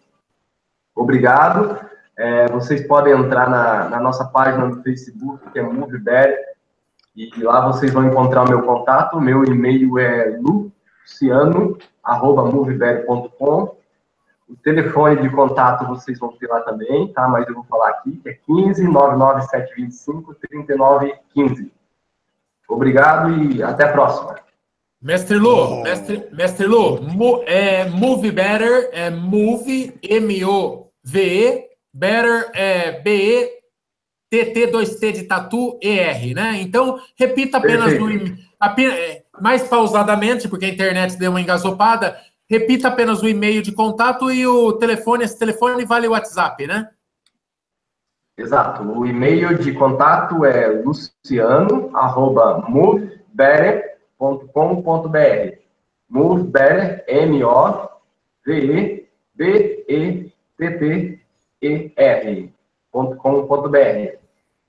Obrigado. É, vocês podem entrar na, na, nossa página no Facebook, que é MoveBetter, e lá vocês vão encontrar o meu contato. Meu e-mail é luciano.movebetter.com. O telefone de contato vocês vão ter lá também, tá? Mas eu vou falar aqui, que é 15 99725 3915. Obrigado e até a próxima. Mestre Lu, oh. mestre, mestre Lu, mo, é, Move Better é Move, M-O-V-E, Better é B-E-T-T, 2T de tatu, E-R, né? Então, repita apenas no, apenas, é, mais pausadamente, porque a internet deu uma engasopada, repita apenas o e-mail de contato e o telefone, esse telefone vale o WhatsApp, né? Exato. O e-mail de contato é luciano, arroba movebetter.com.br. Movebetter, M-O-V-E-B-T-T-E-R.com.br.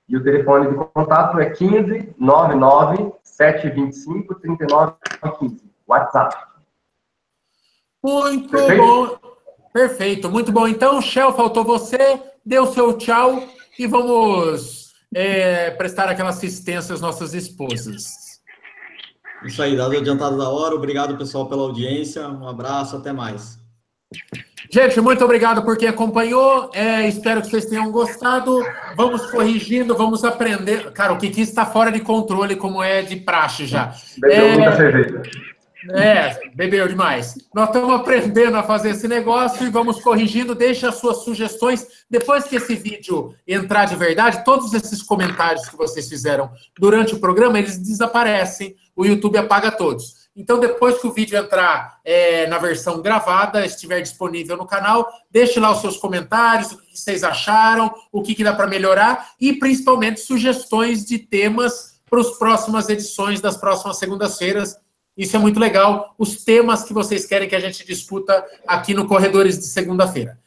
E o telefone de contato é 15 99 725 3915. WhatsApp. Muito Perfeito? bom. Perfeito, muito bom. Então, Shell, faltou você, deu seu tchau e vamos é, prestar aquela assistência às nossas esposas. Isso aí, dado adiantado da hora. Obrigado, pessoal, pela audiência. Um abraço, até mais. Gente, muito obrigado por quem acompanhou. É, espero que vocês tenham gostado. Vamos corrigindo, vamos aprender. Cara, o Kiki está fora de controle, como é de praxe já. Bebeu é... muita cerveja. É, bebeu demais. Nós estamos aprendendo a fazer esse negócio e vamos corrigindo. Deixe as suas sugestões. Depois que esse vídeo entrar de verdade, todos esses comentários que vocês fizeram durante o programa, eles desaparecem. O YouTube apaga todos. Então, depois que o vídeo entrar é, na versão gravada, estiver disponível no canal, deixe lá os seus comentários, o que vocês acharam, o que, que dá para melhorar e, principalmente, sugestões de temas para as próximas edições das próximas segundas-feiras isso é muito legal. Os temas que vocês querem que a gente disputa aqui no Corredores de segunda-feira.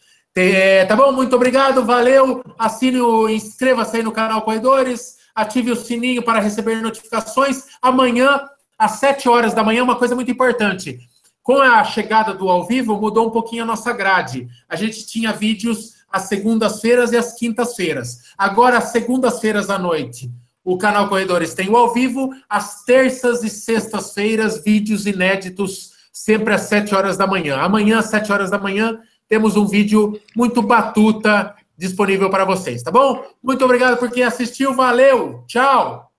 Tá bom? Muito obrigado, valeu. Assine o, inscreva-se aí no canal Corredores, ative o sininho para receber notificações. Amanhã, às 7 horas da manhã, uma coisa muito importante. Com a chegada do ao vivo, mudou um pouquinho a nossa grade. A gente tinha vídeos às segundas-feiras e às quintas-feiras. Agora, às segundas-feiras à noite o canal Corredores tem o ao vivo, às terças e sextas-feiras, vídeos inéditos, sempre às 7 horas da manhã. Amanhã, às 7 horas da manhã, temos um vídeo muito batuta disponível para vocês, tá bom? Muito obrigado por quem assistiu, valeu, tchau!